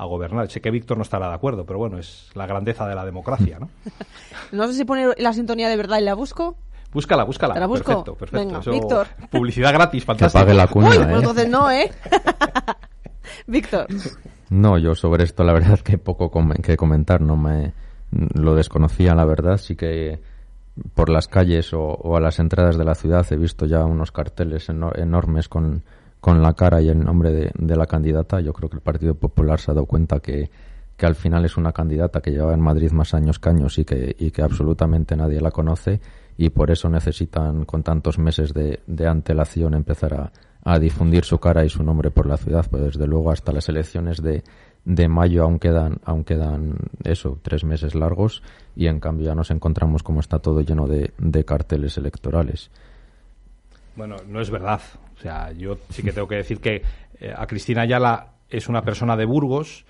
a gobernar. Sé que Víctor no estará de acuerdo, pero bueno, es la grandeza de la democracia, ¿no? no sé si poner la sintonía de verdad y la busco. Búscala, búscala. ¿Te la busco? Perfecto, perfecto. Venga, Eso, Víctor. Publicidad gratis, fantástico. Que pague la cuña, Uy, ¿eh? pues entonces no, ¿eh? Víctor. No, yo sobre esto la verdad que poco com que comentar, no me lo desconocía, la verdad, sí que por las calles o, o, a las entradas de la ciudad he visto ya unos carteles eno enormes con, con la cara y el nombre de, de, la candidata. Yo creo que el Partido Popular se ha dado cuenta que, que al final es una candidata que lleva en Madrid más años que años y que, y que absolutamente nadie la conoce y por eso necesitan con tantos meses de, de antelación empezar a, a, difundir su cara y su nombre por la ciudad. Pues desde luego hasta las elecciones de, de mayo aún quedan, aún quedan eso, tres meses largos y en cambio ya nos encontramos como está todo lleno de, de carteles electorales. Bueno, no es verdad. O sea, yo sí que tengo que decir que eh, a Cristina Ayala es una persona de Burgos,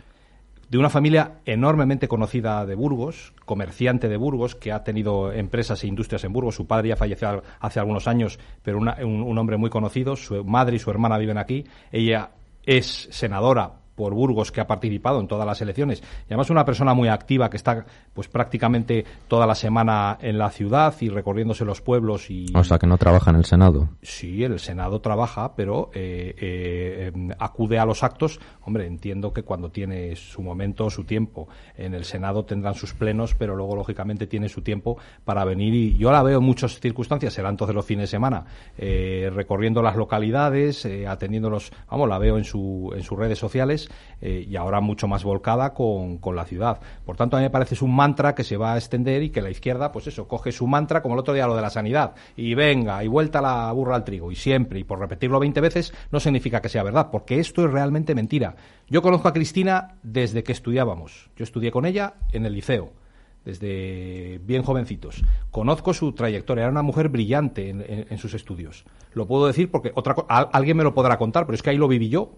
de una familia enormemente conocida de Burgos, comerciante de Burgos, que ha tenido empresas e industrias en Burgos. Su padre ya falleció hace algunos años, pero un, hombre muy conocido. Su madre y su hermana viven aquí. Ella es senadora por Burgos que ha participado en todas las elecciones y además una persona muy activa que está pues prácticamente toda la semana en la ciudad y recorriéndose los pueblos y o sea que no trabaja en el Senado. Sí el Senado trabaja pero eh, eh, acude a los actos. Hombre entiendo que cuando tiene su momento su tiempo en el Senado tendrán sus plenos pero luego lógicamente tiene su tiempo para venir y yo la veo en muchas circunstancias. Será entonces los fines de semana eh, recorriendo las localidades atendiendo los vamos la veo en su en sus redes sociales eh, y ahora mucho más volcada con, con, la ciudad. Por tanto, a mí me parece es un mantra que se va a extender y que la izquierda, pues eso, coge su mantra, como el otro día lo de la sanidad, y venga, y vuelta la burra al trigo, y siempre, y por repetirlo 20 veces, no significa que sea verdad, porque esto es realmente mentira. Yo conozco a Cristina desde que estudiábamos. Yo estudié con ella en el liceo desde bien jovencitos. Conozco su trayectoria, era una mujer brillante en, sus estudios. Lo puedo decir porque otra, alguien me lo podrá contar, pero es que ahí lo viví yo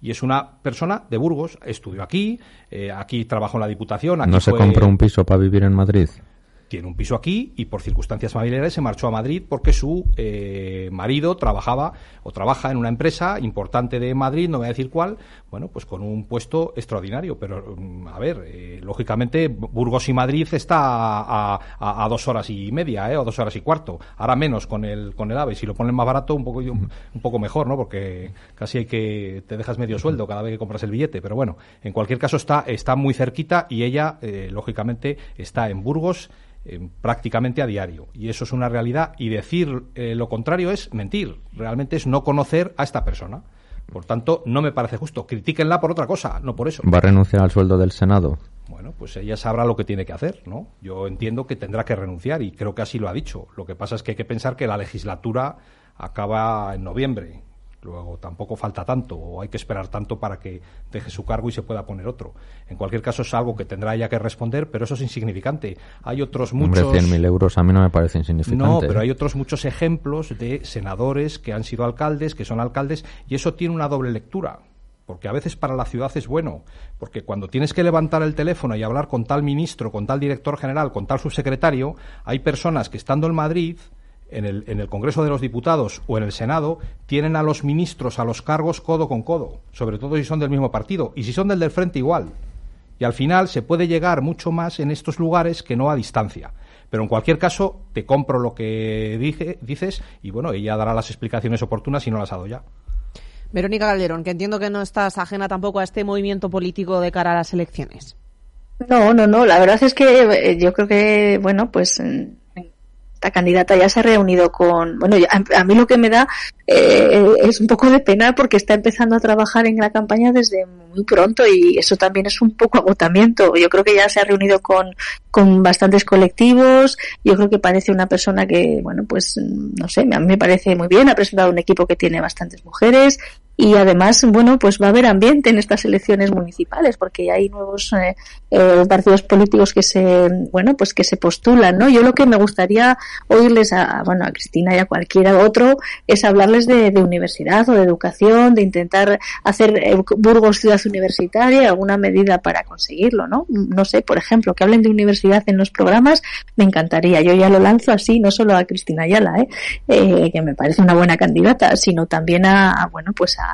y es una persona de Burgos, estudió aquí, eh, aquí trabajó en la Diputación. Aquí ¿No se compró un piso para vivir en Madrid? Tiene un piso aquí y por circunstancias familiares se marchó a Madrid porque su eh, marido trabajaba o trabaja en una empresa importante de Madrid, no voy a decir cuál, bueno, pues con un puesto extraordinario. Pero, mm, a ver, eh, lógicamente Burgos y Madrid está a, dos horas y media, ¿eh? o dos horas y cuarto. Ahora menos con el, con el AVE. Si lo ponen más barato, un poco, un, poco mejor, ¿no? Porque casi hay que, te dejas medio sueldo cada vez que compras el billete. Pero bueno, en cualquier caso está, está muy cerquita y ella, eh, lógicamente, está en Burgos prácticamente a diario. Y eso es una realidad. Y decir eh, lo contrario es mentir. Realmente es no conocer a esta persona. Por tanto, no me parece justo. Critíquenla por otra cosa, no por eso. ¿Va a renunciar al sueldo del Senado? Bueno, pues ella sabrá lo que tiene que hacer, ¿no? Yo entiendo que tendrá que renunciar y creo que así lo ha dicho. Lo que pasa es que hay que pensar que la legislatura acaba en noviembre Luego tampoco falta tanto o hay que esperar tanto para que deje su cargo y se pueda poner otro. En cualquier caso es algo que tendrá ella que responder, pero eso es insignificante. Hay otros muchos... Hombre, 100.000 euros a mí no me parece insignificante. No, pero ¿eh? hay otros muchos ejemplos de senadores que han sido alcaldes, que son alcaldes, y eso tiene una doble lectura porque a veces para la ciudad es bueno, porque cuando tienes que levantar el teléfono y hablar con tal ministro, con tal director general, con tal subsecretario, hay personas que estando en Madrid en el, en el Congreso de los Diputados o en el Senado tienen a los ministros a los cargos codo con codo, sobre todo si son del mismo partido y si son del del frente igual. Y al final se puede llegar mucho más en estos lugares que no a distancia. Pero en cualquier caso, te compro lo que dije, dices y bueno, ella dará las explicaciones oportunas si no las ha dado ya. Verónica Calderón, que entiendo que no estás ajena tampoco a este movimiento político de cara a las elecciones. No, no, no. La verdad es que eh, yo creo que, bueno, pues esta candidata ya se ha reunido con, bueno, a, mí lo que me da eh, es un poco de pena porque está empezando a trabajar en la campaña desde muy pronto y eso también es un poco agotamiento. Yo creo que ya se ha reunido con, con bastantes colectivos, yo creo que parece una persona que, bueno, pues no sé, a mí me parece muy bien, ha presentado un equipo que tiene bastantes mujeres y además, bueno, pues va a haber ambiente en estas elecciones municipales porque hay nuevos eh, eh, partidos políticos que se, bueno, pues que se postulan, ¿no? Yo lo que me gustaría oírles a, bueno, a Cristina y a cualquiera otro es hablarles de, universidad o de educación, de intentar hacer eh, Burgos ciudad universitaria, alguna medida para conseguirlo, ¿no? No sé, por ejemplo, que hablen de universidad en los programas, me encantaría. Yo ya lo lanzo así, no solo a Cristina Ayala, ¿eh? que me parece una buena candidata, sino también a bueno, pues a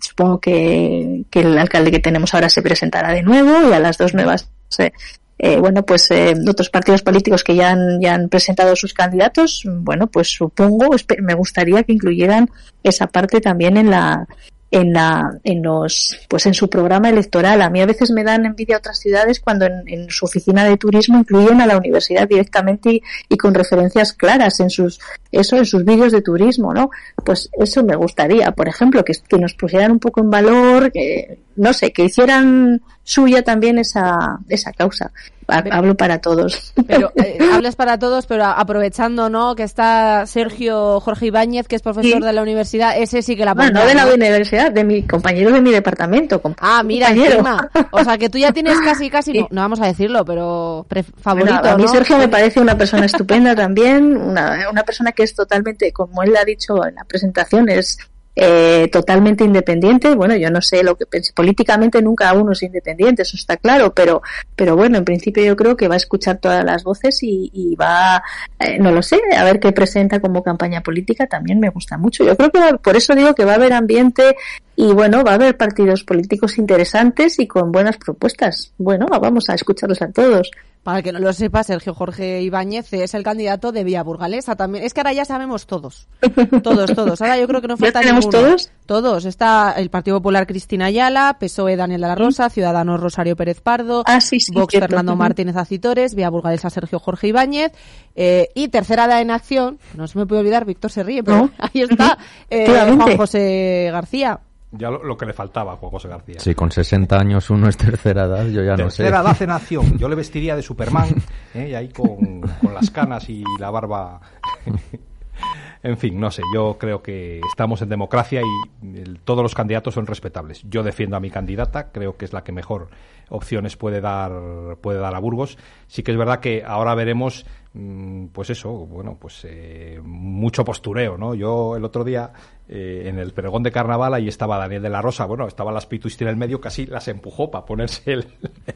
supongo que, el alcalde que tenemos ahora se presentará de nuevo y a las dos nuevas eh, eh, bueno, pues eh, otros partidos políticos que ya han, ya han presentado sus candidatos, bueno, pues supongo, me gustaría que incluyeran esa parte también en la, en la, en los, pues en su programa electoral. A mí a veces me dan envidia otras ciudades cuando en, su oficina de turismo incluyen a la universidad directamente y, con referencias claras en sus, eso, en sus vídeos de turismo, ¿no? Pues eso me gustaría, por ejemplo, que, que nos pusieran un poco en valor, que, no sé, que hicieran suya también esa, esa causa hablo para todos. Pero eh, hablas para todos, pero aprovechando, ¿no? Que está Sergio Jorge Ibáñez, que es profesor de la universidad, ese sí que la Bueno, no de la universidad, de mi compañero de mi departamento. Ah, mira, encima. O sea, que tú ya tienes casi, casi, no, vamos a decirlo, pero favorito, A mí Sergio me parece una persona estupenda también, una, una persona que es totalmente, como él ha dicho en la presentación, es eh, totalmente independiente. Bueno, yo no sé lo que pensé. Políticamente nunca uno es independiente, eso está claro, pero, pero bueno, en principio yo creo que va a escuchar todas las voces y, va, eh, no lo sé, a ver qué presenta como campaña política también me gusta mucho. Yo creo que por eso digo que va a haber ambiente y bueno, va a haber partidos políticos interesantes y con buenas propuestas. Bueno, vamos a escucharlos a todos. Para el que no lo sepa, Sergio Jorge Ibáñez es el candidato de Vía Burgalesa también. Es que ahora ya sabemos todos. Todos, todos. Ahora yo creo que no falta tenemos todos? Todos. Está el Partido Popular Cristina Ayala, PSOE Daniel de la Rosa, Ciudadanos Rosario Pérez Pardo, ah, Vox Fernando Martínez Acitores, Vía Burgalesa Sergio Jorge Ibáñez, eh, y tercera edad en acción, no se me puede olvidar, Víctor se ríe, pero ahí está, eh, Juan José García. Ya lo, que le faltaba a Juan José García. Sí, con 60 años uno es tercera edad, yo ya no sé. Tercera edad en acción. Yo le vestiría de Superman, ¿eh? y ahí con, las canas y la barba. en fin, no sé, yo creo que estamos en democracia y todos los candidatos son respetables. Yo defiendo a mi candidata, creo que es la que mejor opciones puede dar, puede dar a Burgos. Sí que es verdad que ahora veremos mm, pues eso, bueno, pues eh, mucho postureo, ¿no? Yo el otro día eh, en el pregón de carnaval, ahí estaba Daniel de la Rosa, bueno, estaba las Pituistir en el medio, casi las empujó para ponerse el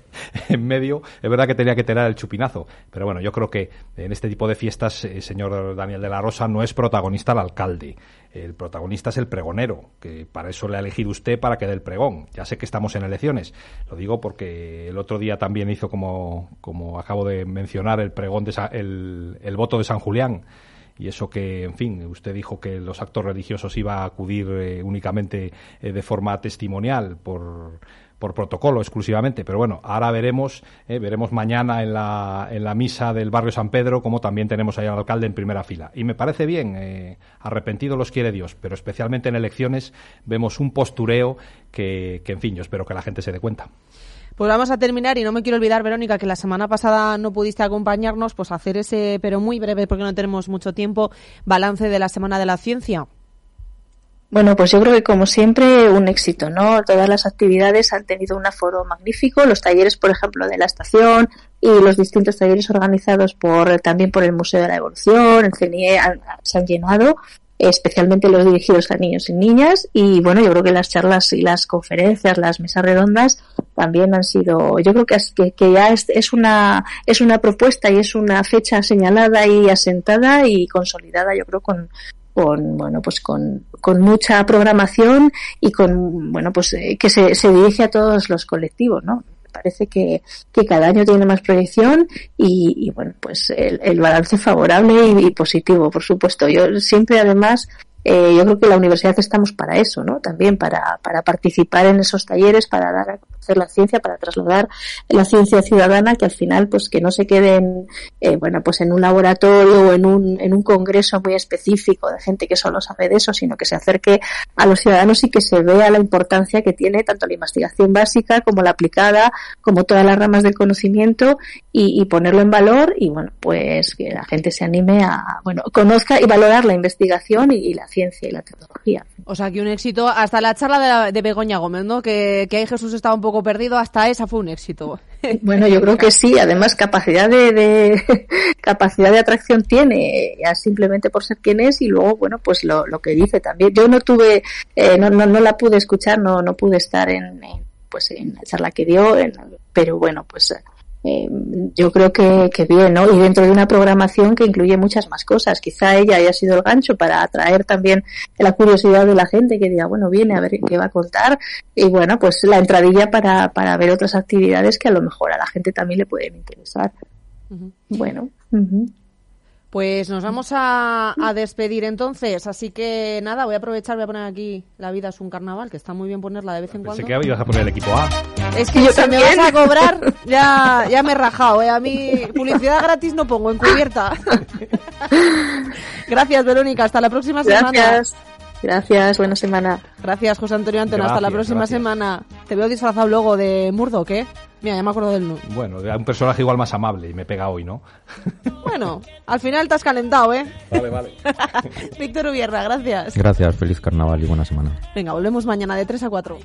en medio. Es verdad que tenía que tener el chupinazo, pero bueno, yo creo que en este tipo de fiestas, eh, señor Daniel de la Rosa, no es protagonista el alcalde. El protagonista es el pregonero, que para eso le ha elegido usted para que dé el pregón. Ya sé que estamos en elecciones. Lo digo porque el otro día también hizo, como, como acabo de mencionar, el pregón de el, el voto de San Julián y eso que, en fin, usted dijo que los actos religiosos iba a acudir eh, únicamente eh, de forma testimonial por, por protocolo exclusivamente, pero bueno, ahora veremos, eh, veremos mañana en la, en la misa del barrio San Pedro como también tenemos ahí al alcalde en primera fila. Y me parece bien, arrepentido los quiere Dios, pero especialmente en elecciones vemos un postureo que, que, en fin, yo espero que la gente se dé cuenta. Pues vamos a terminar y no me quiero olvidar, Verónica, que la semana pasada no pudiste acompañarnos, pues hacer ese, pero muy breve porque no tenemos mucho tiempo, balance de la Semana de la Ciencia. Bueno, pues yo creo que como siempre un éxito, ¿no? Todas las actividades han tenido un aforo magnífico, los talleres, por ejemplo, de la estación y los distintos talleres organizados por también por el Museo de la Evolución, el CNIE, se han llenado especialmente los dirigidos a niños y niñas y bueno yo creo que las charlas y las conferencias las mesas redondas también han sido yo creo que, que, ya es, es, una es una propuesta y es una fecha señalada y asentada y consolidada yo creo con con bueno pues con, con mucha programación y con bueno pues eh, que se, se dirige a todos los colectivos no parece que, que cada año tiene más proyección y, bueno, pues el, el balance favorable y, y, positivo, por supuesto. Yo siempre además eh, yo creo que la universidad estamos para eso, ¿no? También para, para participar en esos talleres, para dar a conocer la ciencia, para trasladar la ciencia ciudadana, que al final, pues que no se quede en, eh, bueno, pues en un laboratorio o en un, en un congreso muy específico de gente que solo sabe de eso, sino que se acerque a los ciudadanos y que se vea la importancia que tiene tanto la investigación básica como la aplicada, como todas las ramas del conocimiento y, y ponerlo en valor y, bueno, pues que la gente se anime a, bueno, conozca y valorar la investigación y, y la ciencia y la tecnología. O sea, que un éxito, hasta la charla de, la, de Begoña Gómez, ¿no? Que, que ahí Jesús estaba un poco perdido, hasta esa fue un éxito. Bueno, yo creo que sí, además capacidad de, de capacidad de atracción tiene, ya simplemente por ser quien es y luego, bueno, pues lo, lo que dice también. Yo no tuve, eh, no, no, no la pude escuchar, no, no pude estar en, en pues en la charla que dio, en, pero bueno, pues eh, yo creo que, que, bien, ¿no? Y dentro de una programación que incluye muchas más cosas. Quizá ella haya sido el gancho para atraer también la curiosidad de la gente que diga, bueno, viene a ver qué va a contar. Y bueno, pues la entradilla para, para ver otras actividades que a lo mejor a la gente también le pueden interesar. Uh -huh. Bueno. Uh -huh. Pues nos vamos a, a, despedir entonces, así que nada, voy a aprovechar, voy a poner aquí La vida es un carnaval, que está muy bien ponerla de vez en Pensé cuando. que ibas a poner el equipo A. Es que si me vas a cobrar, ya, ya me he rajado, ¿eh? A mí publicidad gratis no pongo, encubierta. Gracias, Verónica, hasta la próxima gracias. semana. Gracias. Gracias, buena semana. Gracias, José Antonio Antena. Hasta la próxima gracias. semana. Te veo disfrazado luego de Murdoch, ¿eh? Mira, ya me acuerdo del Bueno, de un personaje igual más amable y me pega hoy, ¿no? Bueno, al final te has calentado, ¿eh? Vale, vale. Víctor Ubierra, gracias. Gracias, feliz carnaval y buena semana. Venga, volvemos mañana de 3 a 4.